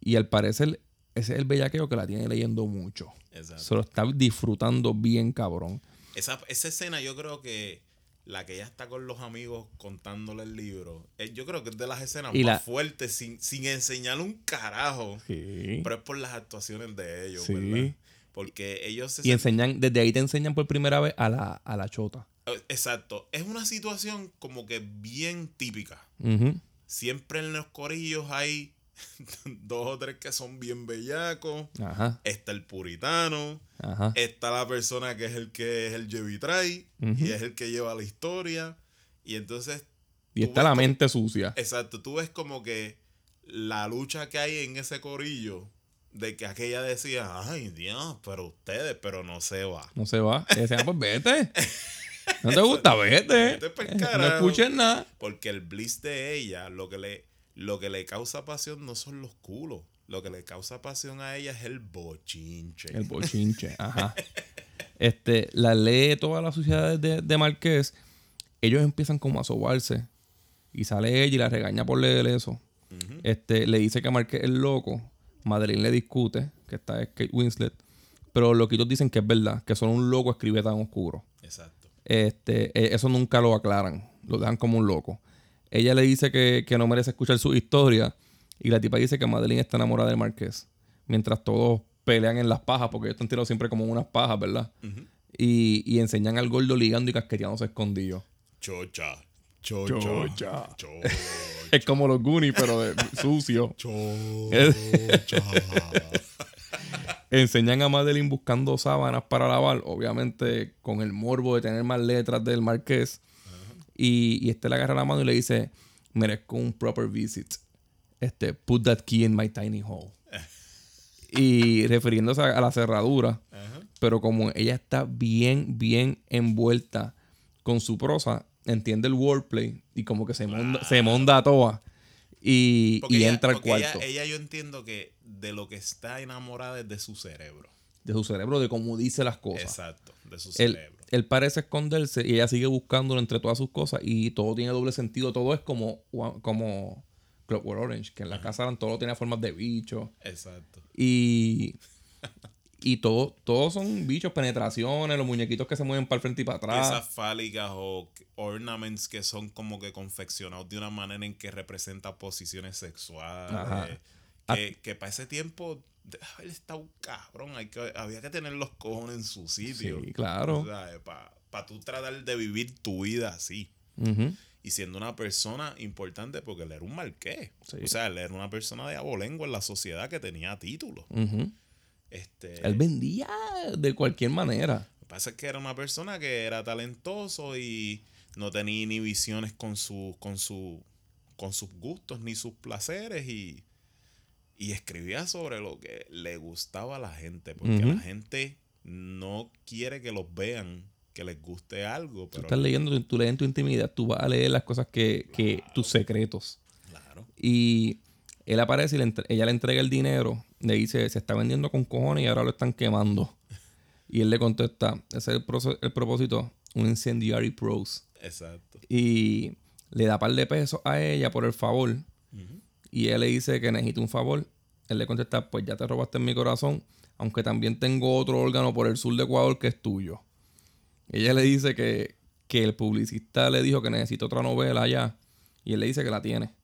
Y al parecer, ese es el bellaqueo que la tiene leyendo mucho. exacto Se lo está disfrutando bien, cabrón. esa, esa escena yo creo que la que ella está con los amigos contándole el libro eh, yo creo que es de las escenas Y más la- fuertes sin, sin enseñarle un carajo Sí. Pero es por las actuaciones de ellos, Sí. ¿verdad? Porque ellos se Y enseñan, desde ahí te enseñan por primera vez a la, a la chota. Eh, Exacto. Es una situación como que bien típica. Siempre en los corillos hay dos o tres que son bien bellacos. Ajá, Está el puritano. ajá. Está la persona que es el que es el Jevitray. Ujú. Y es el que lleva la historia. Y entonces, Y está la como- mente sucia. exacto, tú ves como que la lucha que hay en ese corillo de que aquella decía, ay Dios, pero ustedes, pero no se va. No se va. Y decía, ah, pues vete. No te gusta, vete. Vete No escuches nada. Porque el bliss de ella, lo que le, lo que le causa pasión no son los culos. Lo que le causa pasión a ella es el bochinche. El bochinche, ajá. Este, la lee todas las suciedades de, de Marqués. Ellos empiezan como a sobarse. Y sale ella y la regaña por leer eso. Este, le dice que Marqués es loco. Madeline le discute, que está es Kate Winslet. Pero los loquitos dicen que es verdad, que solo un loco escribe tan oscuro. Exacto. Este, eh, eso nunca lo aclaran. Lo dejan como un loco. Ella le dice que, que no merece escuchar su historia. Y la tipa dice que Madeline está enamorada del Marqués. Mientras todos pelean en las pajas, porque ellos están tirados siempre como en unas pajas, ¿verdad? y, y enseñan al gordo ligando y casqueteándose escondido. Chocha. Chocha. Chocha. Chocha. Es como los Goonies, pero de, sucio. Chocha. Enseñan a Madeline buscando sábanas para lavar, obviamente con el morbo de tener más letras del Marqués. Y, y este le agarra la mano y le dice, merezco un proper visit. Este, put that key in my tiny hole. y refiriéndose a, a la cerradura. Pero como ella está bien, bien envuelta con su prosa, entiende el wordplay y como que se monda, se monda a toa. Y, y ella- entra al ella- cuarto. Ella, yo entiendo que de lo que está enamorada es de su cerebro. de su cerebro, de cómo dice las cosas. Exacto. De su cerebro. Él parece esconderse y ella sigue buscándolo entre todas sus cosas y todo tiene doble sentido. Todo es como, como Clockwork Orange, que en la casa todo tiene formas de bicho. Exacto. Y, y todo, todos son bichos, penetraciones, los muñequitos que se mueven para el frente y para atrás. Piezas fálicas o ornaments que son como que confeccionados de una manera en que representa posiciones sexuales. Ajá. Que, que para ese tiempo debe haber estado cabrón. Hay que, había que tener los cojones en su sitio. Sí, claro. Para tú tratar de vivir tu vida así. Y siendo una persona importante porque él era un marqués. Sí. O sea, él era una persona de abolengo en la sociedad que tenía títulos. Este, Él vendía de cualquier manera. lo que pasa es que era una persona que era talentoso y no tenía inhibiciones con su, con su, con sus gustos ni sus placeres y, y escribía sobre lo que le gustaba a la gente, porque la gente no quiere que los vean, que les guste algo, Tú pero estás leyendo, tú- tú lees en tu intimidad, tú vas a leer las cosas que, que tus secretos. claro, Y él aparece y le entre- ella le entrega el dinero. Le dice, se está vendiendo con cojones y ahora lo están quemando. Y él le contesta, ese es el, el propósito, un incendiary prose. exacto. Y le da par de pesos a ella por el favor. Y ella le dice que necesita un favor. Él le contesta, pues ya te robaste en mi corazón, aunque también tengo otro órgano por el sur de Ecuador que es tuyo. Ella le dice que, que el publicista le dijo que necesita otra novela allá. Y él le dice que la tiene.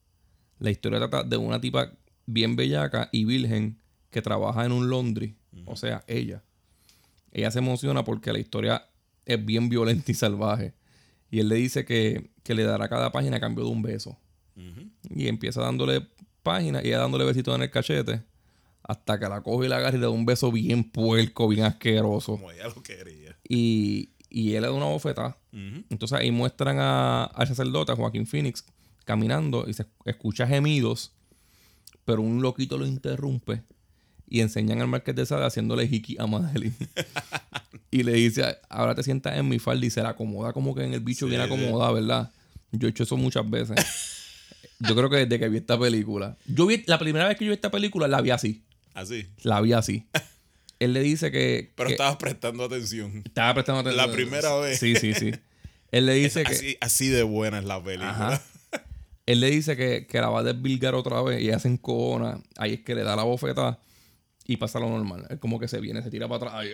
La historia trata de una tipa bien bellaca y virgen que trabaja en un laundry. O sea, ella. Ella se emociona porque la historia es bien violenta y salvaje. Y él le dice que, que le dará cada página a cambio de un beso. Y empieza dándole páginas y ella dándole besitos en el cachete. Hasta que la coge y la agarra y le da un beso bien puerco, bien asqueroso. Como ella lo quería. Y, y él le da una bofetada. Entonces ahí muestran a, al sacerdote, a Joaquín Phoenix, caminando y se escucha gemidos, pero un loquito lo interrumpe y enseñan al Marqués de Sade haciéndole hiki a Madeline. y le dice, ahora te sientas en mi falda y se la acomoda como que en el bicho Sí, bien sí. acomodada, ¿verdad? Yo he hecho eso muchas veces. Yo creo que desde que vi esta película. Yo vi, la primera vez que yo vi esta película la vi así. Así. La vi así. Él le dice que... Pero que- estabas prestando atención. estaba prestando atención. La primera vez. Sí, sí, sí. Él le dice que... Así, así de buena es la película. Ajá. Él le dice que, que la va a desvilgar otra vez y hacen cona. Ahí es que le da la bofeta y pasa lo normal. Es como que se viene, se tira para atrás. Ay,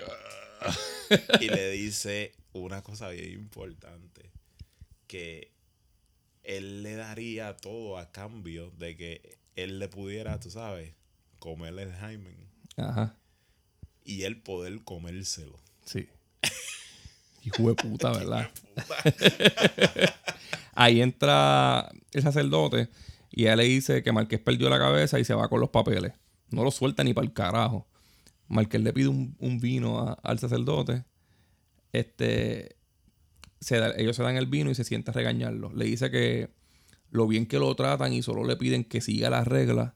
ah. y le dice una cosa bien importante. Que él le daría todo a cambio de que él le pudiera, tú sabes, comer el Jaime. Ajá, Y él poder comérselo. sí. Hijo de puta, ¿verdad? Ahí entra el sacerdote y ella le dice que Marqués perdió la cabeza y se va con los papeles. No lo suelta ni para el carajo. Marqués le pide un, un vino a- al sacerdote. Este. Se da- ellos se dan el vino y se sienta a regañarlo. Le dice que lo bien que lo tratan y solo le piden que siga las reglas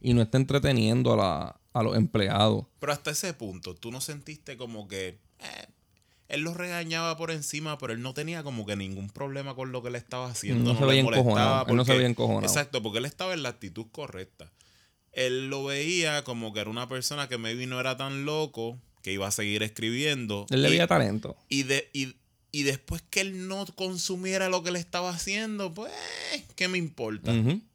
y no esté entreteniendo a, la- a los empleados. Pero hasta ese punto, tú no sentiste como que eh, él lo regañaba por encima, pero él no tenía como que ningún problema con lo que le estaba haciendo. No se le molestaba él no se veía encojonado. Exacto, porque él estaba en la actitud correcta. Él lo veía como que era una persona que maybe no era tan loco, que iba a seguir escribiendo. Él le veía talento. y, de, y, y después que él no consumiera lo que le estaba haciendo, pues, ¿qué me importa?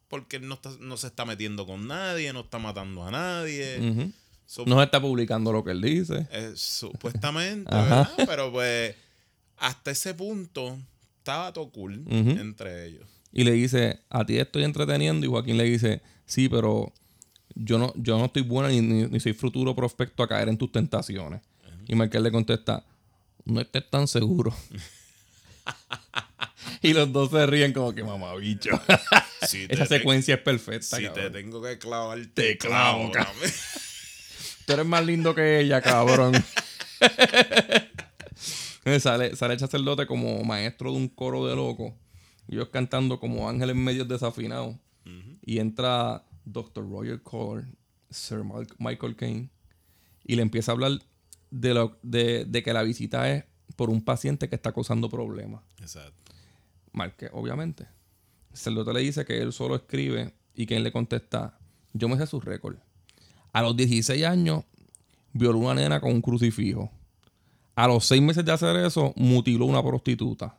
Porque él no, está- no se está metiendo con nadie, no está matando a nadie. So, No se está publicando lo que él dice. eh, supuestamente. ¿verdad? Pero pues, hasta ese punto, estaba todo cool entre ellos. Y le dice, a ti estoy entreteniendo. Y Joaquín le dice, sí, pero yo no, yo no estoy buena ni, ni- ni soy futuro prospecto a caer en tus tentaciones. Y Michael le contesta, no estés tan seguro. y los dos se ríen como que mamabicho. Si Esa te- secuencia es perfecta. Si te tengo que clavar, te, clavo, cabrón. Tú eres más lindo que ella, cabrón. sale, sale el sacerdote como maestro de un coro de locos. Y ellos cantando como ángeles medio desafinados. Y entra Dr. Roger Cole, Sir Michael Kane. Y le empieza a hablar de, lo, de, de que la visita es por un paciente que está causando problemas. Exacto. Marque, obviamente. El sacerdote le dice que él solo escribe y que él le contesta, yo me sé su récord. A los 16 años violó una nena con un crucifijo. A los 6 meses de hacer eso, mutiló una prostituta,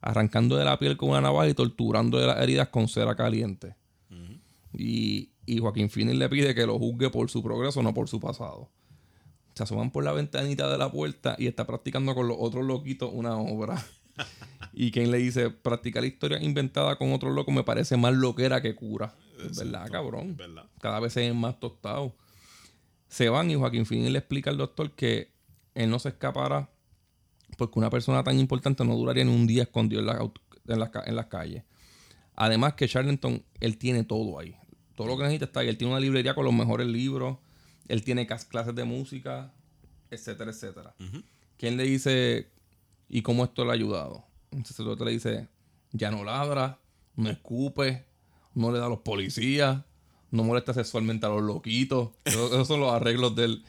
arrancando de la piel con una navaja y torturando de las heridas con cera caliente. y, y Joaquín Phoenix le pide que lo juzgue por su progreso, no por su pasado. Se asoman por la ventanita de la puerta y está practicando con los otros loquitos una obra. Y Kane le dice, practicar historia inventada con otro loco me parece más loquera que cura. Es ¿Verdad, cabrón? ¿Verdad? Cada vez se ven más tostados. Se van y Joaquín Phoenix le explica al doctor que él no se escapará porque una persona tan importante no duraría ni un día escondido en, la en las calles. Además que Charlton, él tiene todo ahí. Todo lo que necesita está ahí. Él tiene una librería con los mejores libros. Él tiene clases de música, etcétera, etcétera. ¿Quién le dice, ¿y cómo esto le ha ayudado? El sacerdote le dice, ya no ladra, no escupe, no le da a los policías, no molesta sexualmente a los loquitos. Esos, esos son los arreglos de él.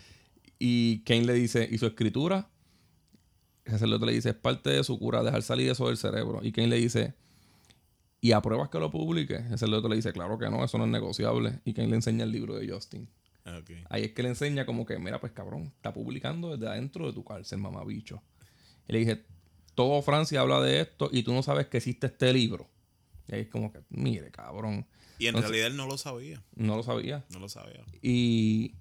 Y Kane le dice, ¿y su escritura? El sacerdote le dice, es parte de su cura, dejar salir eso del cerebro. Y Kane le dice, ¿y apruebas que lo publique? El sacerdote le dice, claro que no, eso no es negociable. Y Kane le enseña el libro de Justin. Ok. Ahí es que le enseña como que, mira, pues cabrón, está publicando desde adentro de tu cárcel, mamabicho. Y le dije, todo Francia habla de esto y tú no sabes que existe este libro. Y ahí es como que, mire, cabrón, Y en Entonces- realidad él no lo sabía. no lo sabía. No lo sabía. Y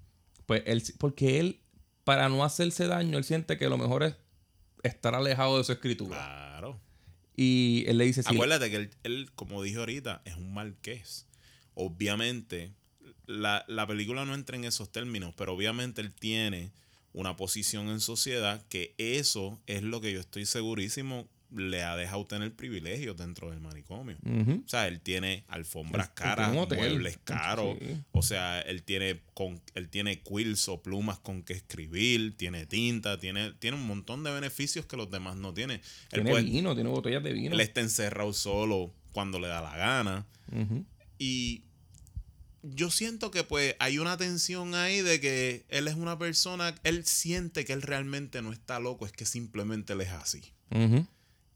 pues él, porque él, para no hacerse daño, él siente que lo mejor es estar alejado de su escritura. Claro. Y él le dice, sí, Acuérdate que él, él, como dije ahorita, es un marqués. Obviamente, la, la película no entra en esos términos, pero obviamente él tiene una posición en sociedad que eso es lo que yo estoy segurísimo le ha dejado tener privilegios dentro del manicomio. O sea, él tiene alfombras Él- él tiene caras, muebles caros. Sí. O sea, él tiene con, él tiene quills o plumas con que escribir, tiene tinta, tiene, tiene un montón de beneficios que los demás no tienen. Él, tiene puede- vino, tiene botellas de vino. él está encerrado solo cuando le da la gana. Ujú. Y yo siento que pues hay una tensión ahí de que él es una persona, él siente que él realmente no está loco, es que simplemente él es así.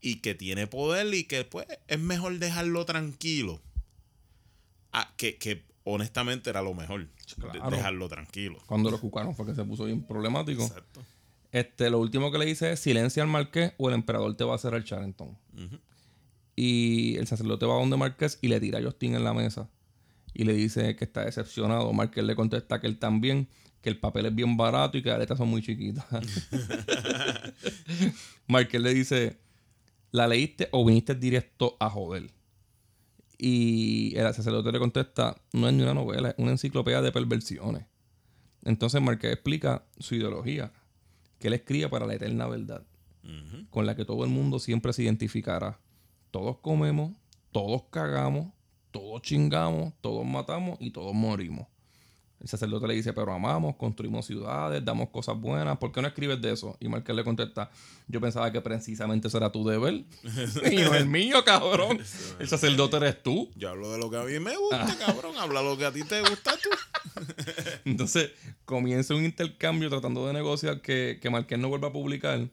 Y que tiene poder y que pues es mejor dejarlo tranquilo. Ah, que, que honestamente era lo mejor. de- dejarlo tranquilo. Cuando lo jugaron fue que se puso bien problemático. Exacto. Este, lo último que le dice es silencia al marqués o el emperador te va a hacer el Charenton. Ujú. Y el sacerdote va a donde Marqués y le tira a Justin en la mesa. Y le dice que está decepcionado. Marqués le contesta que él también, que el papel es bien barato y que las letras son muy chiquitas. Marqués le dice, ¿la leíste o viniste directo a joder? Y el sacerdote le contesta, no es ni una novela, es una enciclopedia de perversiones. Entonces Marqués explica su ideología, que él escribe para la eterna verdad con la que todo el mundo siempre se identificará. Todos comemos, todos cagamos, todos chingamos, todos matamos y todos morimos. El sacerdote le dice, pero amamos, construimos ciudades, damos cosas buenas, ¿por qué no escribes de eso? Y Marqués le contesta, yo pensaba que precisamente eso era tu deber. y no el mío, cabrón. El sacerdote eres tú. Yo hablo de lo que a mí me gusta, cabrón. Habla lo que a ti te gusta tú. Entonces comienza un intercambio tratando de negociar que, que Marqués no vuelva a publicar.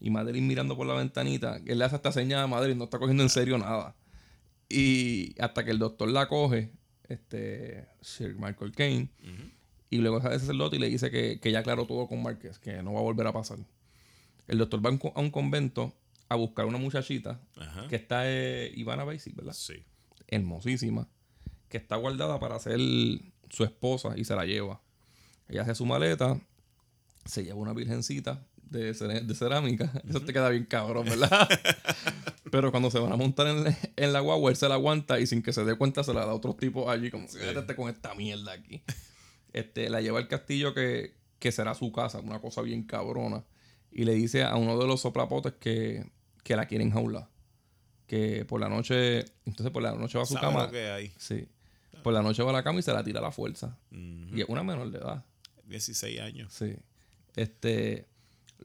Y Madeline mirando por la ventanita, él le hace esta señal a Madeline, no está cogiendo en serio nada. Y hasta que el doctor la coge, este Sir Michael Kane, y luego sale el sacerdote y le dice que, que ya aclaró todo con Márquez, que no va a volver a pasar. El doctor va a un, co- a un convento a buscar una muchachita Ajá. que está eh, Ivana Basic, ¿verdad? Sí. hermosísima, que está guardada para ser su esposa y se la lleva. Ella hace su maleta, se lleva una virgencita de, de cerámica. Eso te queda bien cabrón, ¿verdad? Pero cuando se van a montar en, en la guagua, él se la aguanta y sin que se dé cuenta se la da a otros tipos allí, como quédate con esta mierda aquí. Este, la lleva al castillo que, que será su casa, una cosa bien cabrona. Y le dice a uno de los soplapotes que, que la quieren jaular. Que por la noche, entonces por la noche va a su ¿Sabe cama. lo que hay? Sí. Por la noche va a la cama y se la tira a la fuerza. Y es una menor de edad. 16 años. Sí. Este.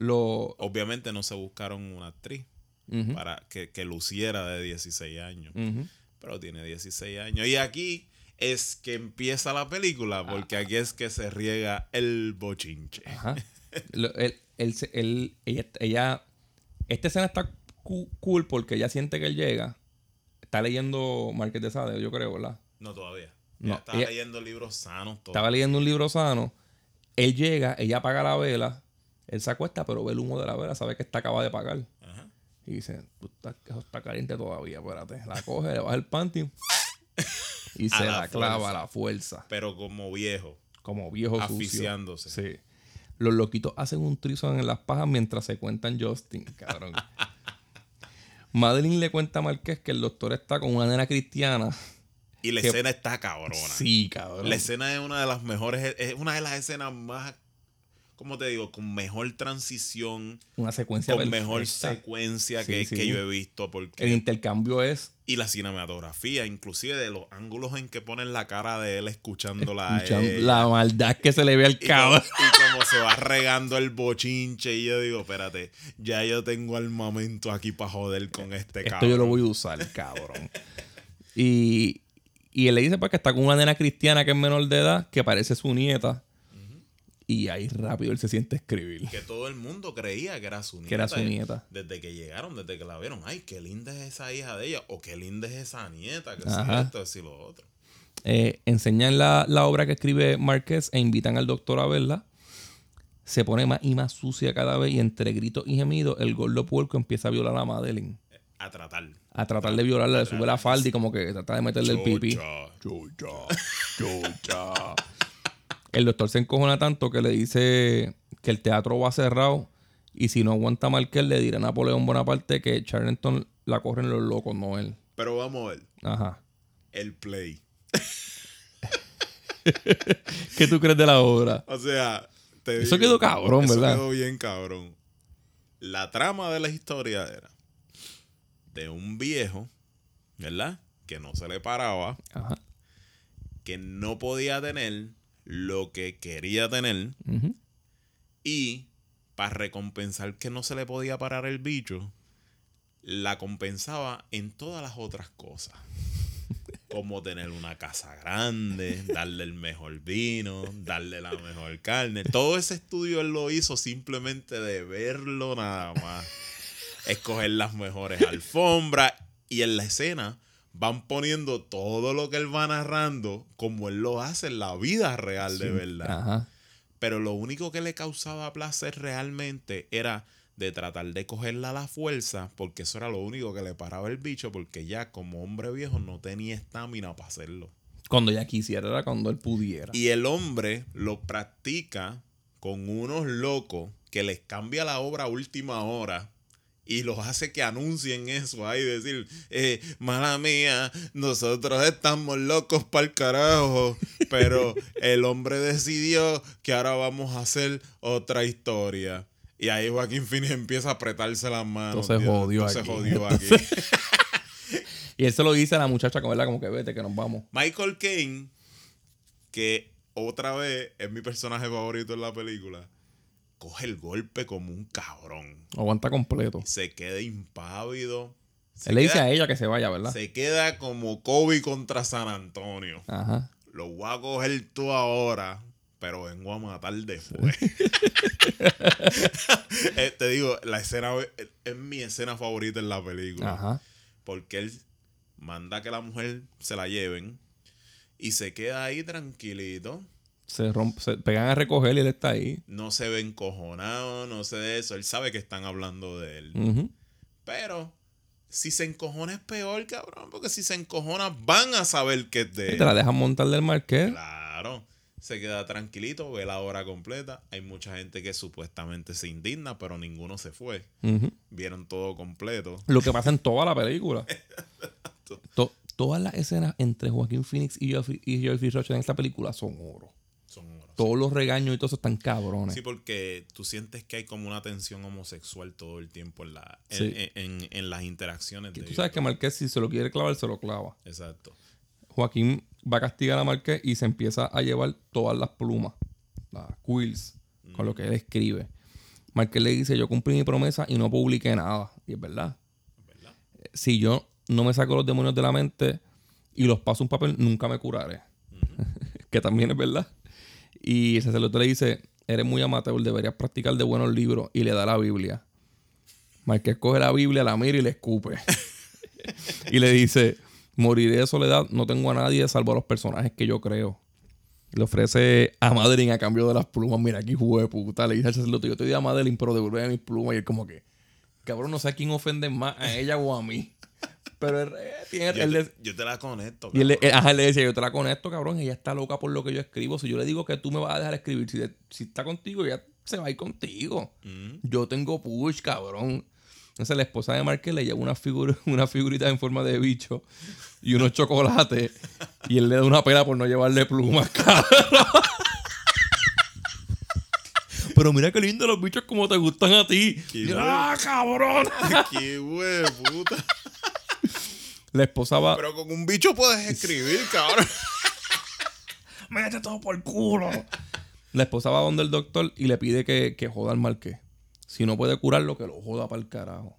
Lo. Obviamente no se buscaron una actriz para que, que luciera de 16 años. Pero tiene 16 años. Y aquí es que empieza la película, porque aquí es que se riega el bochinche. Ajá. Lo- él, él se- él- ella, ella- Esta escena está cool porque ella siente que él llega. Está leyendo Marqués de Sade, yo creo, ¿verdad? No, todavía. No, estaba ella- leyendo libros sanos. Estaba leyendo un libro sano. Él llega, ella apaga la vela. Él se acuesta, pero ve el humo de la vela, sabe que está acaba de pagar. Ajá. Y dice, "Tú estás- eso está caliente todavía, espérate. La coge, le baja el panty y se la la, clava a la fuerza. Pero como viejo. Como viejo sucio. Asfixiándose. Sí. Los loquitos hacen un trizo en las pajas mientras se cuentan Justin, cabrón. Madeline le cuenta a Marqués que el doctor está con una nena cristiana. Y la Que- escena está cabrona. Sí, cabrón. La escena es una de las mejores, es una de las escenas más, ¿cómo te digo? Con mejor transición, Una secuencia con mejor secuencia Sí, que, sí. que yo he visto. Porque, El intercambio es y la cinematografía, inclusive de los ángulos en que ponen la cara de él escuchándola a escuchando ella. la maldad que se le ve al como, cabrón. y como se va regando el bochinche y yo digo, espérate, ya yo tengo armamento aquí para joder con este Esto cabrón. yo lo voy a usar, cabrón. y, y él le dice pues que está con una nena cristiana que es menor de edad, que parece su nieta. Y ahí rápido él se siente escribir. Que todo el mundo creía que era su nieta. Que era su nieta. Desde que llegaron, desde que la vieron. Ay, qué linda es esa hija de ella. O qué linda es esa nieta. Que si esto, si lo otro. Eh, enseñan la, la obra que escribe Márquez e invitan al doctor a verla. Se pone más y más sucia cada vez y entre gritos y gemidos el gordo puerco empieza a violar a Madeline. A tratar. A tratar de violarla, le sube la falda y como que trata de meterle el pipí. Chocha. El doctor se encojona tanto que le dice que el teatro va cerrado y si no aguanta Marqués le dirá a Napoleón Bonaparte que Charlton la corren los locos, no él. Pero vamos a ver. Ajá. El play. ¿Qué tú crees de la obra? O sea, te Eso digo, quedó cabrón, eso ¿verdad? quedó bien cabrón. La trama de la historia era de un viejo, ¿verdad? Que no se le paraba, Ajá. que no podía tener lo que quería tener y para recompensar que no se le podía parar el bicho, la compensaba en todas las otras cosas. Como tener una casa grande, darle el mejor vino, darle la mejor carne. Todo ese estudio él lo hizo simplemente de verlo nada más. Escoger las mejores alfombras. Y en la escena van poniendo todo lo que él va narrando como él lo hace en la vida real de verdad. Ajá. Pero lo único que le causaba placer realmente era de tratar de cogerla a la fuerza, porque eso era lo único que le paraba el bicho, porque ya como hombre viejo no tenía estamina para hacerlo. Cuando ella quisiera era cuando él pudiera. Y el hombre lo practica con unos locos que les cambia la obra a última hora y los hace que anuncien eso ahí, decir, eh, mala mía, nosotros estamos locos para el carajo, pero el hombre decidió que ahora vamos a hacer otra historia. Y ahí Joaquín Phoenix empieza a apretarse las manos. Entonces Dios, jodió entonces aquí. jodió aquí. Y él se lo dice a la muchacha, ¿verdad? Como que vete, que nos vamos. Michael Caine, que otra vez es mi personaje favorito en la película. Coge el golpe como un cabrón. Aguanta completo. Se queda impávido. Se Él le dice a ella que se vaya, ¿verdad? Se queda como Kobe contra San Antonio. Ajá. Lo voy a coger tú ahora, pero vengo a matar después. Eh, te digo, la escena es, es mi escena favorita en la película. Ajá. Porque él manda que la mujer se la lleven y se queda ahí tranquilito. Se, romp- se pegan a recoger y él está ahí. No se ve encojonado, no sé de eso. Él sabe que están hablando de él. Pero si se encojona es peor, cabrón. Porque si se encojona, van a saber que es de Y él. te la dejan montar del marqués. Claro. Se queda tranquilito, ve la hora completa. Hay mucha gente que supuestamente se indigna, pero ninguno se fue. Vieron todo completo. Lo que pasa en toda la película. To- todas las escenas entre Joaquín Phoenix y Geoffrey, y Rush en esta película son oro. Todos los regaños y todo eso están cabrones. Sí, porque tú sientes que hay como una tensión homosexual todo el tiempo en, la, en, Sí. en- en- en las interacciones Que de tú sabes que Marqués, si se lo quiere clavar, se lo clava. Exacto. Joaquín va a castigar a Marqués y se empieza a llevar todas las plumas, las quills, con lo que él escribe. Marqués le dice, yo cumplí mi promesa y no publiqué nada. Y es verdad. ¿Verdad? Si yo no me saco los demonios de la mente y los paso un papel, nunca me curaré. que también es verdad. Y el sacerdote le dice, eres muy amateur, deberías practicar de buenos libros. Y le da la Biblia. Marqués coge la Biblia, la mira y le escupe. y le dice, moriré de soledad, no tengo a nadie salvo a los personajes que yo creo. Le ofrece a Madeline a cambio de las plumas. Mira, aquí jugué puta. Le dice al sacerdote, yo te di a Madeline, pero devuelve mis plumas. Y él como que, cabrón, no sé a quién ofende más, a ella o a mí. Pero él, tiene, Yo, él te, le- yo te la conecto. y él, cabrón. ajá, él le decía, yo te la conecto, cabrón. Ella está loca por lo que yo escribo. Si yo le digo que tú me vas a dejar escribir, si, de- si está contigo, ella se va a ir contigo. Mm. Yo tengo push, cabrón. Entonces la esposa de Marqués le lleva una, figura, una figurita en forma de bicho y unos chocolates. y él le da una pena por no llevarle plumas, cabrón. Pero mira qué lindo los bichos como te gustan a ti. ¡Ah, cabrón! Qué hue puta. La esposa va. Pero con un bicho puedes escribir, cabrón. ¡Mete todo por culo! La esposa va donde el doctor y le pide que, que joda al marqués. Si no puede curarlo, que lo joda para el carajo.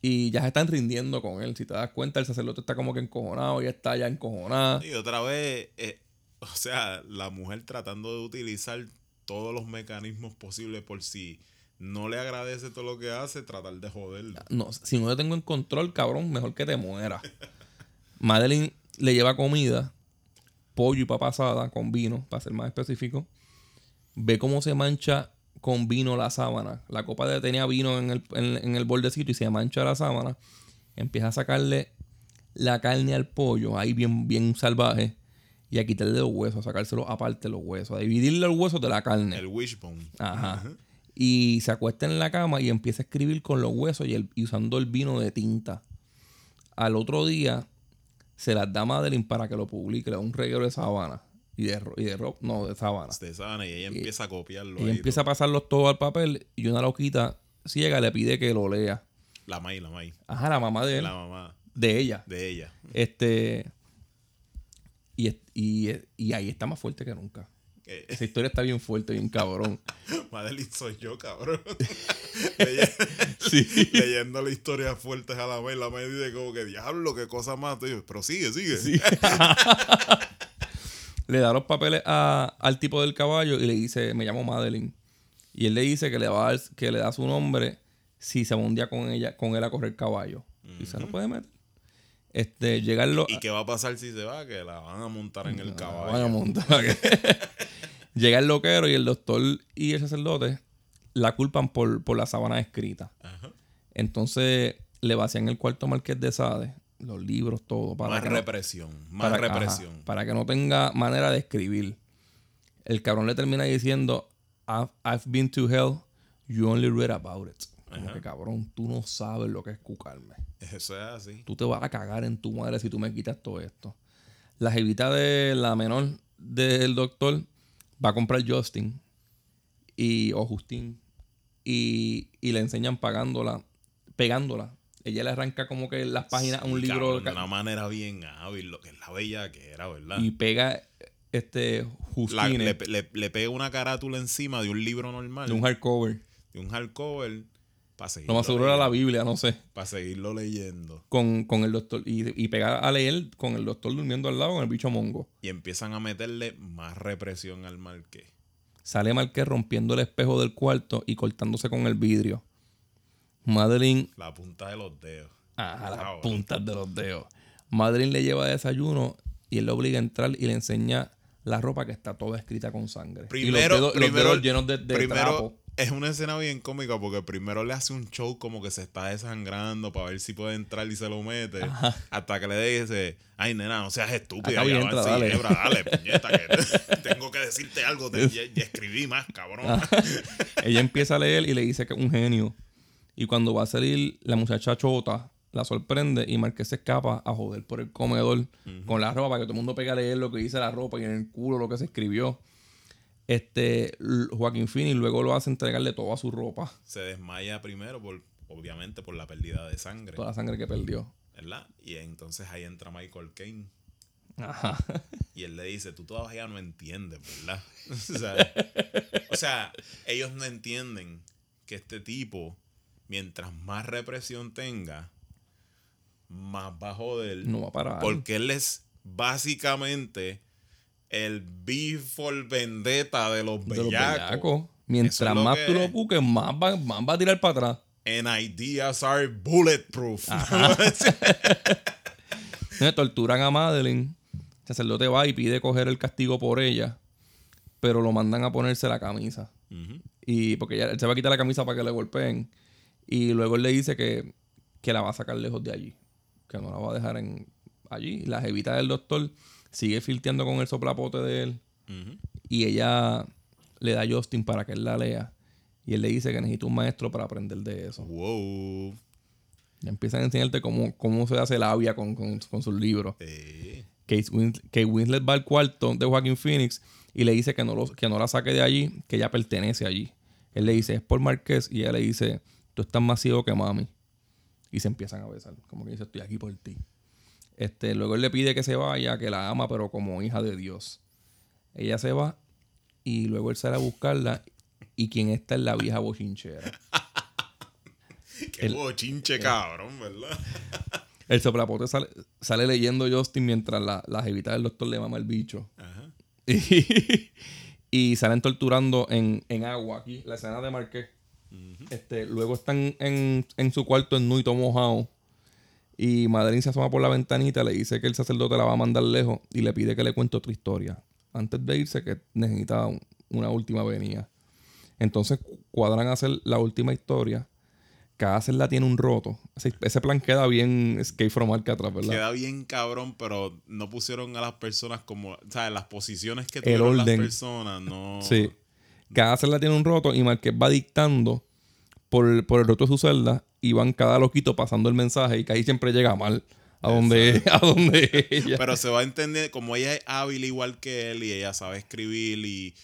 Y ya se están rindiendo con él. Si te das cuenta, el sacerdote está como que encojonado. Ella está ya encojonada. Y otra vez, eh, o sea, la mujer tratando de utilizar todos los mecanismos posibles por si no le agradece todo lo que hace, tratar de joderlo. No, si no te tengo en control, cabrón, mejor que te muera. Madeline le lleva comida, pollo y papa asada con vino, para ser más específico. Ve cómo se mancha con vino la sábana. La copa de tenía vino en el, en, en el bordecito y se mancha la sábana. Empieza a sacarle la carne al pollo, ahí bien, bien salvaje. Y a quitarle los huesos, a sacárselo aparte los huesos, a dividirle los huesos de la carne. El wishbone. Ajá. Y se acuesta en la cama y empieza a escribir con los huesos y, el- y usando el vino de tinta. Al otro día se las da Madeline para que lo publique, le da un reguero de sábana. Y de, y de ro- no, de sábana. De sábana, y ella empieza a copiarlo. Ella empieza a pasarlos todo al papel y una loquita ciega le pide que lo lea. La May, la May. Ajá, la mamá de él, La mamá de ella. de ella. Este. Y, y, y ahí está más fuerte que nunca. Esa historia está bien fuerte, bien cabrón. Madeline soy yo, cabrón. Leye- Sí. Leyendo la historia fuertes a la May, la May dice como que diablo, qué cosa más. Dices, Pero sigue, sigue. le da los papeles a- al tipo del caballo y le dice, me llamo Madeline. Y él le dice que le va a dar- que le da su nombre si se va un día con ella, con él a correr caballo. Y se lo puede meter. Este, llegarlo. ¿Y qué va a pasar si se va? Que la van a montar en el caballo. Van a montar. Llega el loquero y el doctor y el sacerdote la culpan por, por la sábana escrita. Ajá. Entonces le vacían el cuarto Marqués de Sade, los libros, todo. Para Más no- represión. Más para, represión. ajá, para que no tenga manera de escribir. El cabrón le termina diciendo, I've, I've been to hell, you only read about it. Como que cabrón, tú no sabes lo que es cucarme. Eso es así. Tú te vas a cagar en tu madre si tú me quitas todo esto. La jevita de la menor del doctor va a comprar Justin y, o Justin y, y le enseñan pagándola, pegándola. Ella le arranca como que las páginas a un libro de una manera bien hábil, lo que es la bella que era, ¿verdad? y pega este la- Justine. le, le- le pega una carátula encima de un libro normal, de un hardcover. de un hardcover, Lo más seguro era la Biblia, no sé. pa' seguirlo leyendo. Con, con el doctor. Y, y pegar a leer con el doctor durmiendo al lado con el bicho mongo. Y empiezan a meterle más represión al marqués. Sale Marqués rompiendo el espejo del cuarto y cortándose con el vidrio. Madeline La punta de los dedos. a las Cabrón. puntas de los dedos. Madeline le lleva desayuno y él le obliga a entrar y le enseña la ropa que está toda escrita con sangre. Primero, y los dedos, los primero- dedos llenos de, de primero trapo. Es una escena bien cómica porque primero le hace un show como que se está desangrando para ver si puede entrar y se lo mete. Hasta que le dice, ay nena, no seas estúpida, ya entra, en dale". Ginebra, dale, puñeta, que tengo que decirte algo, te- ya, ya escribí más, cabrón. Ella empieza a leer y le dice que es un genio. Y cuando va a salir, la muchacha chota la sorprende y Marqués se escapa a joder por el comedor con la ropa para que todo el mundo pegue a leer lo que dice la ropa y en el culo lo que se escribió. Este Joaquín Phoenix luego lo hace entregarle toda su ropa, Se desmaya primero, por, obviamente por la pérdida de sangre, toda la sangre que perdió. ¿verdad? Y entonces ahí entra Michael Caine. Ajá. Y él le dice, tú todavía no entiendes, ¿verdad? o, sea, o sea, ellos no entienden que este tipo, mientras más represión tenga, más va a joder. No va a parar. Porque él es básicamente el before vendetta de los de los bellacos. bellacos. Mientras es más tú lo es. busques, más va, más va a tirar para atrás. And ideas are bulletproof. Torturan a Madeline. El sacerdote va y pide coger el castigo por ella. Pero lo mandan a ponerse la camisa. Y porque ella, él se va a quitar la camisa para que le golpeen. Y luego él le dice que, que la va a sacar lejos de allí. Que no la va a dejar en allí. La jevita del doctor sigue filteando con el soplapote de él. Y ella le da a Justin para que él la lea. Y él le dice que necesita un maestro para aprender de eso. Wow. Y empiezan a enseñarte cómo, cómo se hace labia con, con, con sus libros. Eh, Kate, Wins- Kate Winslet va al cuarto de Joaquin Phoenix y le dice que no, lo- que no la saque de allí, que ella pertenece allí. Él le dice, es por Marqués, y ella le dice, tú estás más ciego que mami. Y se empiezan a besar, como que dice, estoy aquí por ti. Este, luego él le pide que se vaya, que la ama, pero como hija de Dios. Ella se va y luego él sale a buscarla y quien está es la vieja bochinchera. qué bochinche, cabrón, ¿verdad? El soplapote sale, sale leyendo Justin mientras la, la jevita del doctor le mama el bicho. Ajá. Y, y salen torturando en, en agua aquí, la escena de Marqués. este, luego están en, en su cuarto en nuito mojado. Y Madeline se asoma por la ventanita, le dice que el sacerdote la va a mandar lejos y le pide que le cuente otra historia. Antes de irse, que necesita un- una última venida. Entonces cuadran a hacer la última historia. Cada celda tiene un roto. Ese, ese plan queda bien Escape from Alcatraz, ¿verdad? Queda bien cabrón, pero no pusieron a las personas como, o sea, las posiciones que El tuvieron las orden. personas, no. Sí. Cada celda tiene un roto y Marqués va dictando por, por el roto de su celda y van cada loquito pasando el mensaje y que ahí siempre llega mal a donde, a donde ella. Pero se va a entender, como ella es hábil igual que él y ella sabe escribir y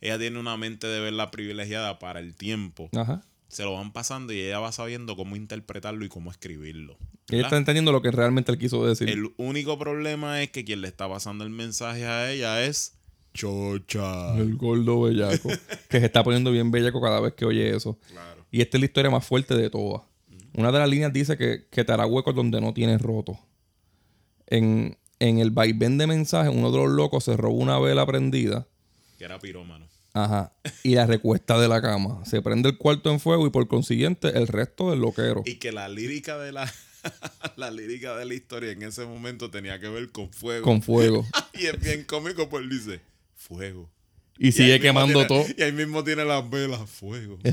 ella tiene una mente de verla privilegiada para el tiempo, Ajá. se lo van pasando y ella va sabiendo cómo interpretarlo y cómo escribirlo. Ella está entendiendo lo que realmente él quiso decir. El único problema es que quien le está pasando el mensaje a ella es Chocha. El gordo bellaco. que se está poniendo bien bellaco cada vez que oye eso. Claro. Y esta es la historia más fuerte de todas. Una de las líneas dice que, que te hará huecos donde no tienes roto. En, en el vaivén de mensajes, uno de los locos se robó una vela prendida. Que era pirómano. Ajá. Y la recuesta de la cama. Se prende el cuarto en fuego y por consiguiente el resto del loquero. Y que la lírica de la, la lírica de la historia en ese momento tenía que ver con fuego. Con fuego. Y es bien cómico, pues dice, fuego. Y sigue quemando tiene- todo. Y ahí mismo tiene las velas, fuego.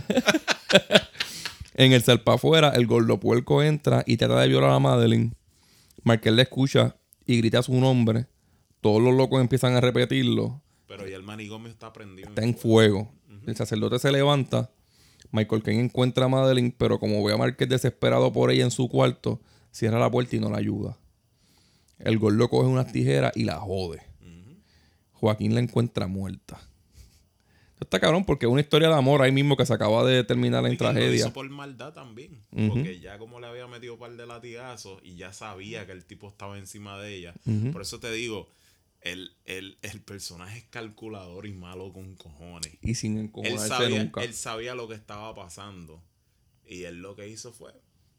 En el salpa afuera, el gordo puerco entra y trata de violar a Madeline. Marqués le escucha y grita su nombre. Todos los locos empiezan a repetirlo. Pero ya el manigomio está prendido. Está en fuego. El sacerdote se levanta. Michael Caine encuentra a Madeline, pero como ve a Marqués desesperado por ella en su cuarto, cierra la puerta y no la ayuda. El gordo coge unas tijeras y la jode. Joaquín la encuentra muerta. Está cabrón porque es una historia de amor ahí mismo que se acaba de terminar en Y que Lo tragedia. hizo por maldad también. Porque ya como le había metido un par de latigazos y ya sabía que el tipo estaba encima de ella. Por eso te digo, el, el, el personaje es calculador y malo con cojones. Y sin Él encojonarse sabía, nunca. él sabía lo que estaba pasando. Y él lo que hizo fue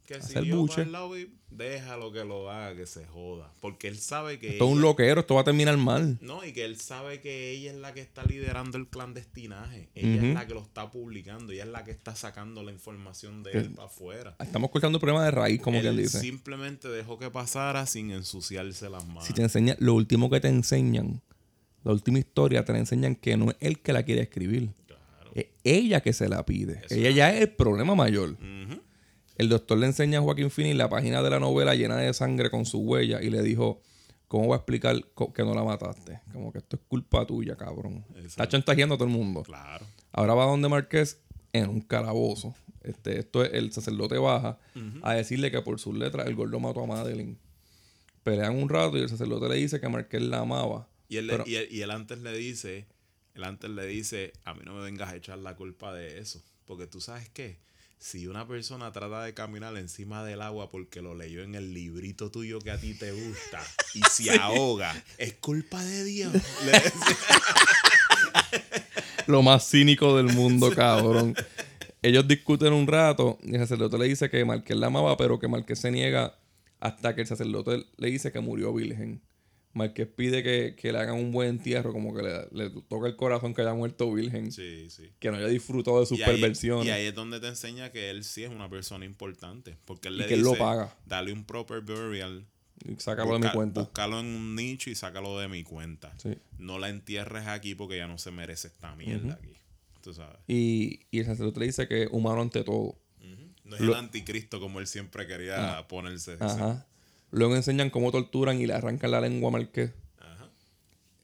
que Hacer siguió buche. para el lado y déjalo que lo haga, que se joda. Porque él sabe que. Esto es un loquero, esto va a terminar mal. No, y que él sabe que ella es la que está liderando el clandestinaje. Ella es la que lo está publicando. Ella es la que está sacando la información de Que- él para afuera. Estamos cortando el problema de raíz, como él quien dice. simplemente dejó que pasara sin ensuciarse las manos. Si te enseña, lo último que te enseñan, la última historia, te la enseñan que no es él que la quiere escribir. Claro. Es ella que se la pide. Eso ella ya es el problema mayor. Ujú. El doctor le enseña a Joaquín Phoenix la página de la novela llena de sangre con su huella y le dijo, ¿cómo voy a explicar que no la mataste? Como que esto es culpa tuya, cabrón. Está chantajeando a todo el mundo. Claro. Ahora va donde Marqués en un calabozo. Este, esto es, el sacerdote baja a decirle que por sus letras el gordo mató a Madeline. Pelean un rato y el sacerdote le dice que Marqués la amaba. Y él, Pero- y, él, y él antes le dice, él antes le dice, a mí no me vengas a echar la culpa de eso. Porque tú sabes qué, si una persona trata de caminar encima del agua porque lo leyó en el librito tuyo que a ti te gusta y se ahoga, es culpa de Dios. Lo más cínico del mundo, cabrón. Ellos discuten un rato y el sacerdote le dice que Marqués la amaba, pero que Marqués se niega hasta que el sacerdote le dice que murió virgen. Marqués pide que, que le hagan un buen entierro, como que le, le toca el corazón que haya muerto virgen, Sí, sí. que no haya disfrutado de sus Y ahí, perversiones. y ahí es donde te enseña que él sí es una persona importante. Porque él Y le que él dice, lo paga. dale un proper burial. Y Sácalo de mi cuenta. Búscalo en un nicho y sácalo de mi cuenta. Sí. No la entierres aquí porque ya no se merece esta mierda aquí. Tú sabes. Y, y el sacerdote le dice que humano ante todo. No es Lo- el anticristo como él siempre quería ponerse. Ajá. Luego enseñan cómo torturan y le arrancan la lengua a Marqués. Ajá.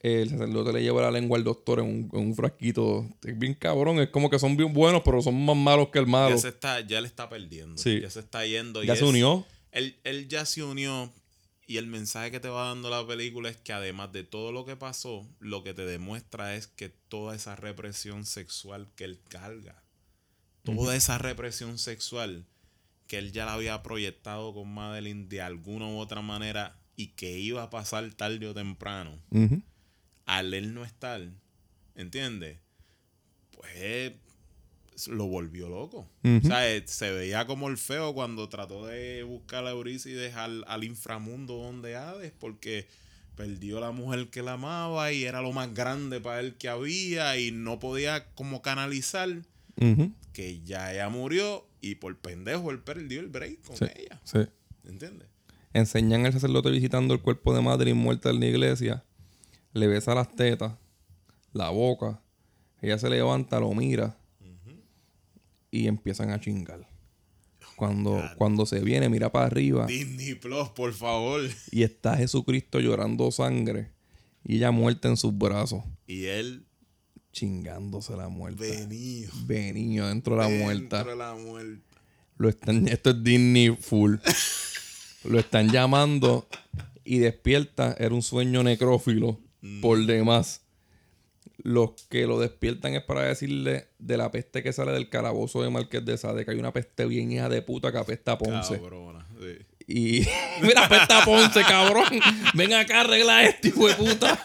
El sacerdote le lleva la lengua al doctor en un, en un frasquito. Es bien cabrón. Es como que son bien buenos, pero son más malos que el malo. Ya se está, ya él está perdiendo. Sí. Ya se está yendo. y Ya se es- unió. Él, él ya se unió. Y el mensaje que te va dando la película es que además de todo lo que pasó, lo que te demuestra es que toda esa represión sexual que él carga, toda esa represión sexual que él ya la había proyectado con Madeline de alguna u otra manera y que iba a pasar tarde o temprano, al él no estar, ¿entiendes? Pues lo volvió loco. O sea, eh, se veía como el feo cuando trató de buscar a Eurícides al, al inframundo donde Hades, porque perdió la mujer que la amaba y era lo más grande para él que había y no podía como canalizar que ya ella murió y por pendejo él perdió el break con Sí. ella. Sí. ¿Entiendes? Enseñan al sacerdote visitando el cuerpo de Madeline muerta en la iglesia. Le besa las tetas, la boca. Ella se levanta, lo mira. Y empiezan a chingar. Cuando, cuando se viene, mira para arriba. Disney Plus, por favor. Y está Jesucristo llorando sangre. Y ella muerta en sus brazos. Y él Chingándose la muerta. venido. Venido dentro de la muerta. Dentro de la muerta. Lo están, esto es Disney full. Lo están llamando y despierta. Era un sueño necrófilo por demás. Los que lo despiertan es para decirle de la peste que sale del calabozo de Marqués de Sade, que hay una peste bien hija de puta que apesta a Ponce. Cabrona. sí. Y mira, apesta a Ponce, cabrón. Ven acá, arregla esto, hijo de puta.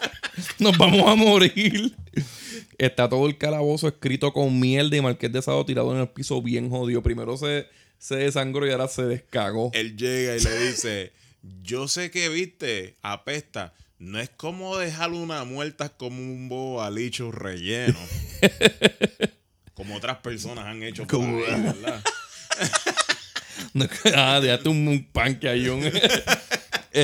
Nos vamos a morir. Está todo el calabozo escrito con mierda y Marqués de Sado tirado en el piso bien jodido. Primero se, se desangró y ahora se descagó. Él llega y le dice, yo sé que viste, apesta. No es como dejar una muerta como un bobalicho relleno. como otras personas han hecho Como- ¿verdad? ah, déjate un, un pan que hay un.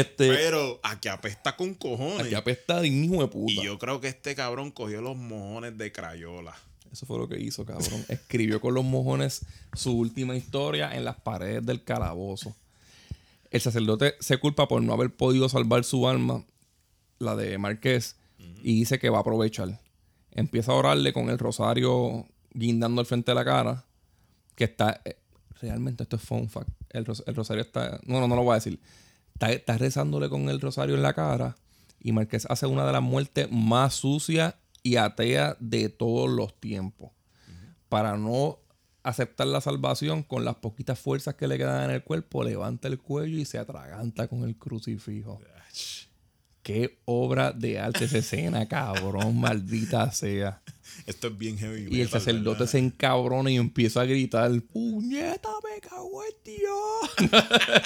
este. Pero a que apesta con cojones. Aquí apesta de hijo de puta. Y yo creo que este cabrón cogió los mojones de Crayola. Eso fue lo que hizo, cabrón. Escribió con los mojones su última historia en las paredes del calabozo. El sacerdote se culpa por no haber podido salvar su alma, la de Marqués, y dice que va a aprovechar. Empieza a orarle con el rosario guindando al frente de la cara, que está... eh, realmente esto es fun fact. El, ros- el rosario está... No, no, no lo voy a decir. Está, está rezándole con el rosario en la cara y Marqués hace una de las muertes más sucias y ateas de todos los tiempos. Para no aceptar la salvación con las poquitas fuerzas que le quedan en el cuerpo, levanta el cuello y se atraganta con el crucifijo. Qué obra de arte esa escena, cabrón, maldita sea. Esto es bien heavy. Y el sacerdote se encabrona y empieza a gritar, ¡Puñeta, me cago en Dios!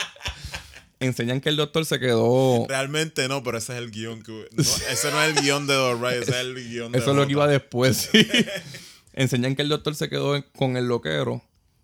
Enseñan que el doctor se quedó... Realmente no, pero ese es el guion que. no, ese no es el guion de Dora, ese es el guion de Eso es lo que iba después, sí. Enseñan que el doctor se quedó con el loquero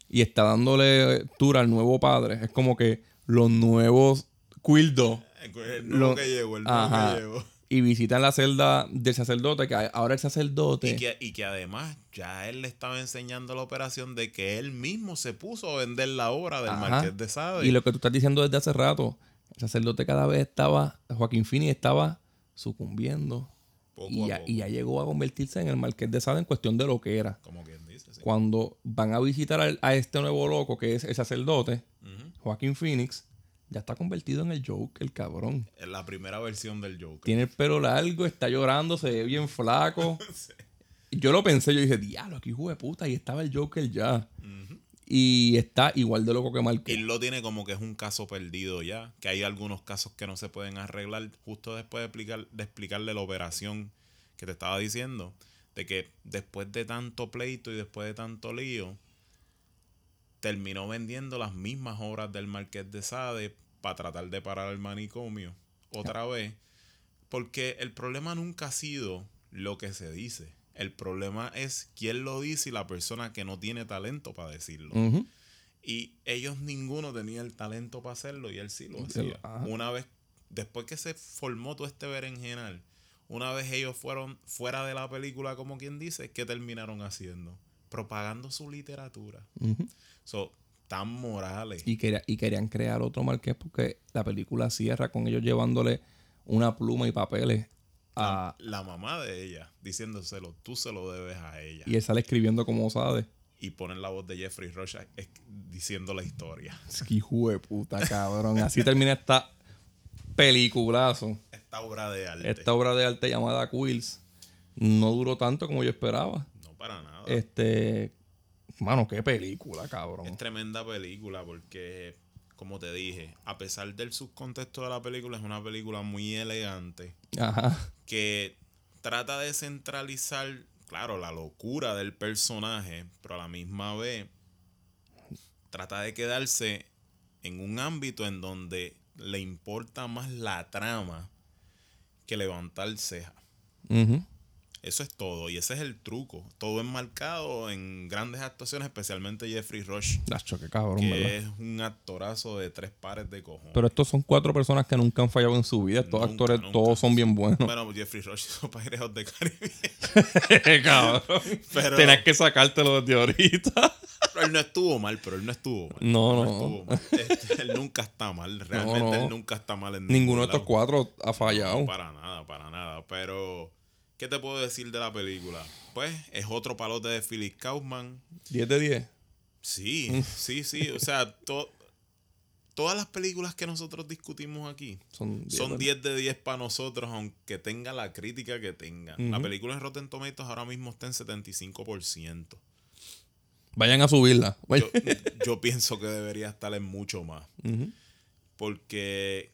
y está dándole tour al nuevo padre. Es como que los nuevos Quildo El nuevo Lo- que llegó, el nuevo Ajá. que llegó. Y visitan la celda del sacerdote, que ahora el sacerdote... Y que, y que además ya él le estaba enseñando la operación de que él mismo se puso a vender la obra del Ajá. Marqués de Sade. Y lo que tú estás diciendo desde hace rato, el sacerdote cada vez estaba, Joaquín Fini estaba sucumbiendo. Poco Y ya, y ya llegó a convertirse en el Marqués de Sade en cuestión de lo que era. Como quien dice, sí. Cuando van a visitar a, este nuevo loco que es el sacerdote. Joaquín Phoenix, ya está convertido en el Joker, el cabrón. Es la primera versión del Joker. Tiene el pelo largo, está llorando, se ve bien flaco. Yo lo pensé, yo dije, diablo, aquí hijo de puta, y estaba el Joker ya. Y está igual de loco que Y Marqués. lo tiene como que es un caso perdido ya. Que hay algunos casos que no se pueden arreglar justo después de, explicar, de explicarle la operación que te estaba diciendo. De que después de tanto pleito y después de tanto lío, terminó vendiendo las mismas obras del Marqués de Sade para tratar de parar el manicomio otra vez. Porque el problema nunca ha sido lo que se dice. El problema es quién lo dice y la persona que no tiene talento para decirlo. Y ellos ninguno tenía el talento para hacerlo y él sí lo hacía. ajá. Una vez, después que se formó todo este berenjenal, una vez ellos fueron fuera de la película, como quien dice, ¿qué terminaron haciendo? Propagando su literatura. So, tan morales. Y, quería- y querían crear otro Marqués porque la película cierra con ellos llevándole una pluma y papeles a... la mamá de ella diciéndoselo, tú se lo debes a ella. Y él sale escribiendo como sabe. Y ponen la voz de Jeffrey Rush es- diciendo la historia. Es que hijo de puta, cabrón. Así termina esta peliculazo. Esta obra de arte. Esta obra de arte llamada Quills. No duró tanto como yo esperaba. No para nada. Este... Mano, qué película, cabrón. Es tremenda película porque, como te dije, a pesar del subcontexto de la película, es una película muy elegante Ajá. que trata de centralizar, claro, la locura del personaje, pero a la misma vez trata de quedarse en un ámbito en donde le importa más la trama que levantar ceja. Ujú. Eso es todo, y ese es el truco. Todo enmarcado en grandes actuaciones, especialmente Jeffrey Rush, Nacho, qué cabrón, que ¿verdad? es un actorazo de tres pares de cojones. Pero estos son cuatro personas que nunca han fallado en su vida. Estos Nunca, actores nunca. todos son bien buenos. bueno, Jeffrey Rush hizo Pirates de Caribe. cabrón. Pero- Tenías que sacártelo desde ahorita. Pero él no estuvo mal, pero él no estuvo mal. No, no. estuvo mal. Este, él nunca está mal. Realmente No, no. él nunca está mal en Ninguno de estos cuatro ha fallado. No, para nada, para nada. Pero, ¿qué te puedo decir de la película? Pues es otro palote de Philip Kaufman. 10 de 10. Sí, sí, sí. O sea, to- todas las películas que nosotros discutimos aquí Son 10. son ¿verdad? 10 de 10 para nosotros, aunque tenga la crítica que tenga. La película en Rotten Tomatoes ahora mismo está en 75%. Vayan a subirla. Yo, yo pienso que debería estar en mucho más. Porque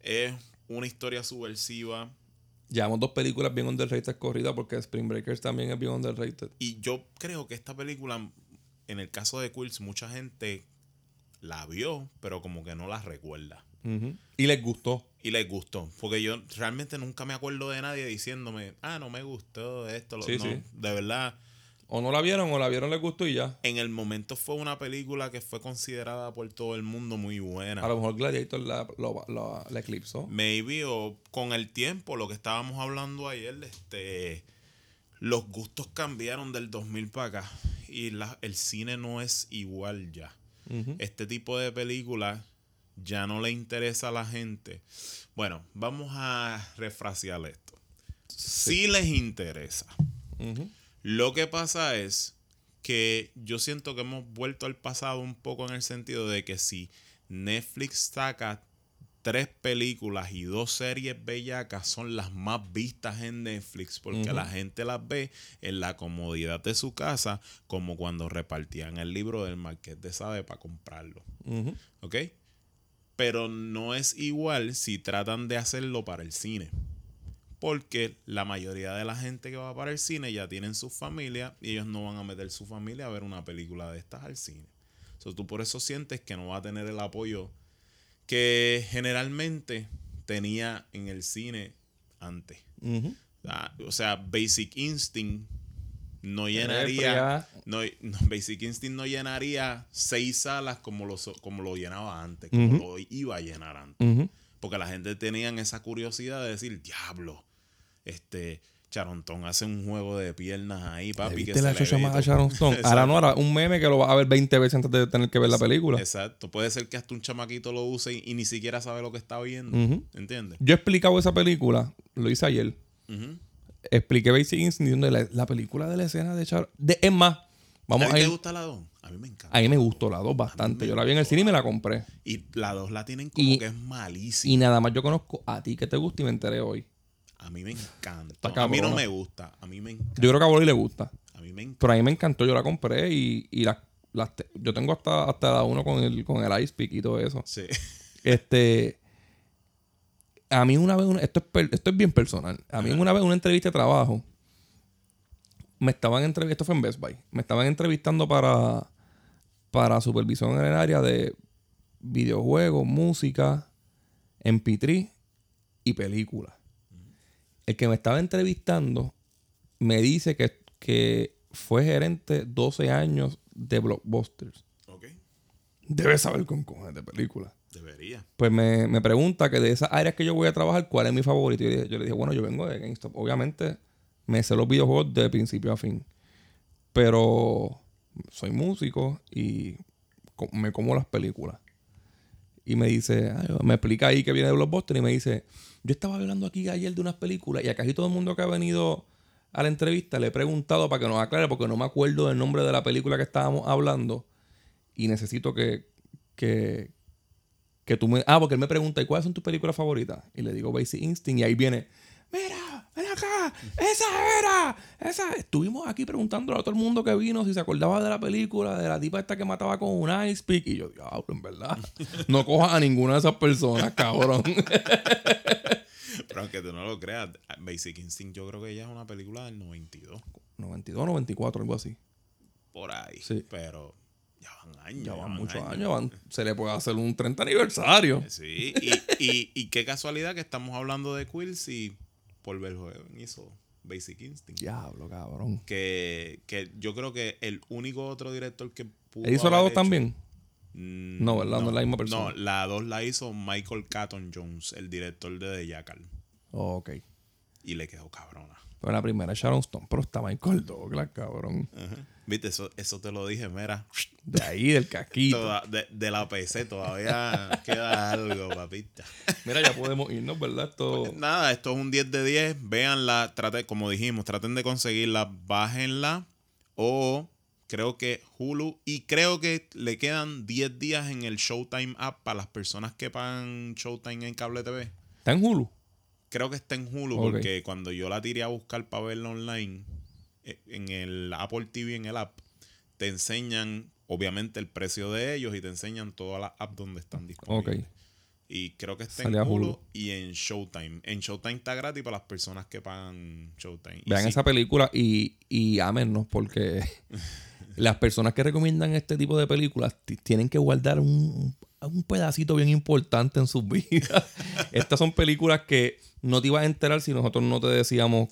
es una historia subversiva. Llevamos dos películas bien underrated corridas porque Spring Breakers también es bien underrated. Y yo creo que esta película, en el caso de Quills, mucha gente la vio, pero como que no la recuerda. Y les gustó. Y les gustó. Porque yo realmente nunca me acuerdo de nadie diciéndome, ah, no me gustó esto. Lo, Sí, no, sí. De verdad, O no la vieron o la vieron les gustó y ya. en el momento fue una película que fue considerada por todo el mundo muy buena. A lo mejor Gladiator la, lo- lo- la eclipsó. Maybe o con el tiempo, lo que estábamos hablando ayer, este, los gustos cambiaron del 2000 para acá y la- el cine no es igual ya. Este tipo de películas ya no le interesa a la gente. Bueno, vamos a refrasear esto. Sí les interesa. Ujú. Lo que pasa es que yo siento que hemos vuelto al pasado un poco en el sentido de que si Netflix saca tres películas y dos series bellacas son las más vistas en Netflix porque la gente las ve en la comodidad de su casa como cuando repartían el libro del Marqués de Sade para comprarlo. ¿Ok? Pero no es igual si tratan de hacerlo para el cine. Porque la mayoría de la gente que va para el cine ya tienen su familia y ellos no van a meter su familia a ver una película de estas al cine. So, tú por eso sientes que no va a tener el apoyo que generalmente tenía en el cine antes. Ah, O sea, Basic Instinct no llenaría. No, no, Basic Instinct no llenaría seis salas como lo, como lo llenaba antes, como lo iba a llenar antes. Porque la gente tenía esa curiosidad de decir, diablo, este Charontón hace un juego de piernas ahí, papi. que ¿Viste la se le a todo". Sharon Stone? Ahora no, ahora un meme que lo vas a ver 20 veces antes de tener que ver la película. Exacto. Puede ser que hasta un chamaquito lo use y, y ni siquiera sabe lo que está viendo. Ujú. ¿Entiendes? Yo he explicado esa película, lo hice ayer. Ujú. Expliqué Basic Instinct la, la película de la escena de Sharon. De, es más, vamos ¿A a ti te gusta la 2? A mí me encanta. A mí me gustó la 2 bastante. Yo la vi en el cine y me la compré. Y la 2 la tienen como Y- que es malísima. Y nada más yo conozco a ti que te gusta y me enteré hoy. A mí me encanta. A mí no me gusta. A mí me encanta. Yo creo que a Boli le gusta. A mí me encanta. Pero a mí me encantó, yo la compré y, y las, te- yo tengo hasta, hasta la uno con el, con el Ice Pick y todo eso. Sí. Este. A mí una vez, una- esto, es esto es bien personal. A mí una vez una entrevista de trabajo, me estaban entrevistando, esto fue en Best Buy, me estaban entrevistando para, para supervisión en el área de videojuegos, música, MP3 y películas. El que me estaba entrevistando me dice que, que fue gerente 12 años de Blockbusters. Ok. Debe saber con cojones de películas Debería. pues me, me pregunta que de esas áreas que yo voy a trabajar, ¿cuál es mi favorito? Y yo, le- yo le dije, bueno, yo vengo de GameStop. Obviamente, me sé los videojuegos de principio a fin. Pero soy músico y me como las películas. Y me dice, me explica ahí que viene de Blockbuster y me dice, yo estaba hablando aquí ayer de unas películas y a casi todo el mundo que ha venido a la entrevista le he preguntado para que nos aclare porque no me acuerdo del nombre de la película que estábamos hablando y necesito que, que, que tú me... Ah, porque él me pregunta, ¿y cuáles son tus películas favoritas? Y le digo Basic Instinct y ahí viene, mira, ven acá, esa era, esa... Estuvimos aquí preguntándole a todo el mundo que vino si se acordaba de la película, de la tipa esta que mataba con un ice pick. Y yo, diablo, en verdad, no cojas a ninguna de esas personas, cabrón. Pero aunque tú no lo creas, Basic Instinct yo creo que ya es una película del 92. 92, 94, algo así. Por ahí. Sí. Pero ya van años. Ya van muchos años, van- se le puede hacer un 30 aniversario. Sí, y, y, y qué casualidad que estamos hablando de Quills y Paul Verhoeven hizo Basic Instinct. Diablo, cabrón. Que, que yo creo que el único otro director que pudo ¿Él hizo la haber 2 hecho- también? Mm, No, ¿verdad? No es la misma persona. No, la 2 la hizo Michael Catton Jones, el director de The Jackal. ok. Y le quedó cabrona. Pero la primera es Sharon Stone, pero está Michael Douglas, cabrón. Ajá. Viste, eso, eso te lo dije, mira. De ahí, del casquito. Toda- de, de la PC todavía queda algo, papita. Mira, ya podemos irnos, ¿verdad? Esto... Nada, esto es un 10 de 10. Véanla, trate, como dijimos, traten de conseguirla, bájenla. O creo que Hulu. Y creo que le quedan 10 días en el Showtime app para las personas que pagan Showtime en cable TV. ¿Está en Hulu? Creo que está en Hulu porque cuando yo la tiré a buscar para verla online, en el Apple TV, en el app, te enseñan obviamente el precio de ellos y te enseñan todas las apps donde están disponibles. Ok. Y creo que está Sale en Hulu, y en Showtime. En Showtime está gratis para las personas que pagan Showtime. Vean sí, esa película y, y ámennos porque las personas que recomiendan este tipo de películas ti- tienen que guardar un, un pedacito bien importante en sus vidas. Estas son películas que no te ibas a enterar si nosotros no te decíamos,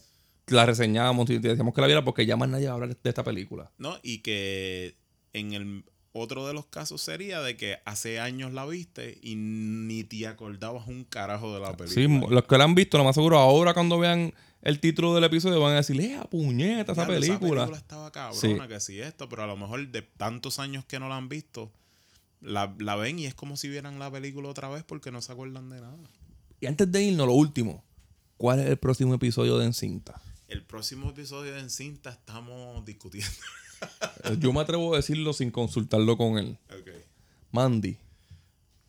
la reseñábamos y decíamos que la viera porque ya más nadie va a hablar de esta película. ¿no? Y que en el otro de los casos sería de que hace años la viste y ni te acordabas un carajo de la Sí, película. los que la han visto, lo más seguro, ahora cuando vean el título del episodio van a decir, ¡eh, puñeta esa Diablo, película! estaba cabrona, Sí. que sí esto, pero a lo mejor de tantos años que no la han visto, la, la ven y es como si vieran la película otra vez porque no se acuerdan de nada. Y antes de irnos, lo último, ¿cuál es el próximo episodio de Encinta? El próximo episodio de Encinta estamos discutiendo. Yo me atrevo a decirlo sin consultarlo con él. Ok. Mandy.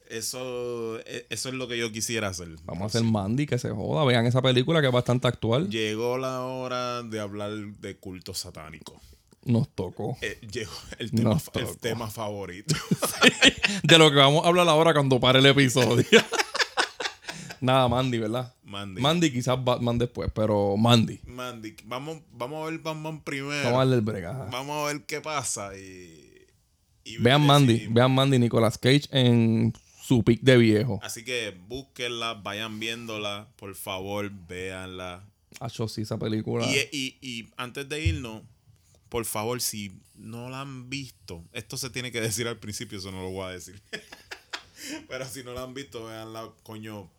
Eso, e- eso es lo que yo quisiera hacer. Vamos a hacer Mandy, que se joda. Vean esa película que es bastante actual. Llegó la hora de hablar de culto satánico. nos tocó. Eh, llegó el tema favorito. De lo que vamos a hablar ahora cuando pare el episodio. Nada, Mandy, ¿verdad? Mandy. Mandy, quizás Batman después, pero Mandy. Mandy, vamos, vamos a ver Batman primero. Vamos a darle el break. ajá. Vamos a ver qué pasa y. y Vean Mandy, vean Mandy Nicolas Cage en su pick de viejo. Así que búsquenla, vayan viéndola, por favor, véanla. Hacho, sí, esa película. Y, y, y antes de irnos, por favor, si no la han visto, esto se tiene que decir al principio, eso no lo voy a decir. Pero si no la han visto, véanla, coño,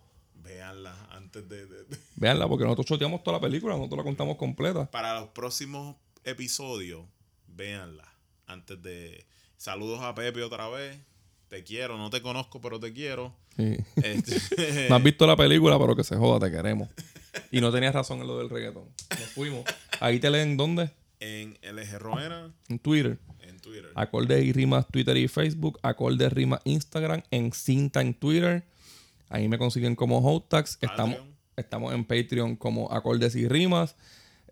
véanla antes de- de- de Veanla, porque nosotros choteamos toda la película, nosotros la contamos completa. para los próximos episodios, véanla. Antes de. Saludos a Pepe otra vez. Te quiero, no te conozco, pero te quiero. Sí. Este, No has visto la película, pero que se joda, te queremos. Y no tenías razón en lo del reggaetón. Nos fuimos. Ahí te leen, ¿dónde? en LG Roena, En Twitter. en Twitter. Acordes y rimas Twitter y Facebook. Acordes rimas Instagram. En cinta en Twitter. Ahí me consiguen como Hotax. Estamos, estamos en Patreon como Acordes y rimas.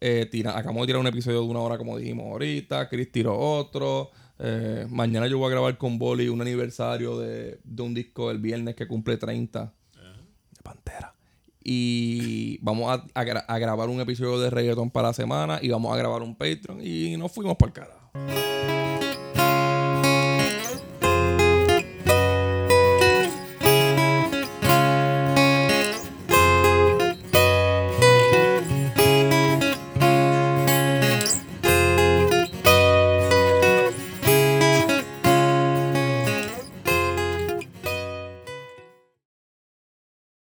Eh, tira- acabamos de tirar un episodio de una hora, como dijimos ahorita. Chris tiró otro. Eh, mañana yo voy a grabar con Boli un aniversario de, de un disco el viernes que cumple 30 de Pantera. Y vamos a, a gra- a grabar un episodio de reggaeton para la semana y vamos a grabar un Patreon y nos fuimos por el carajo.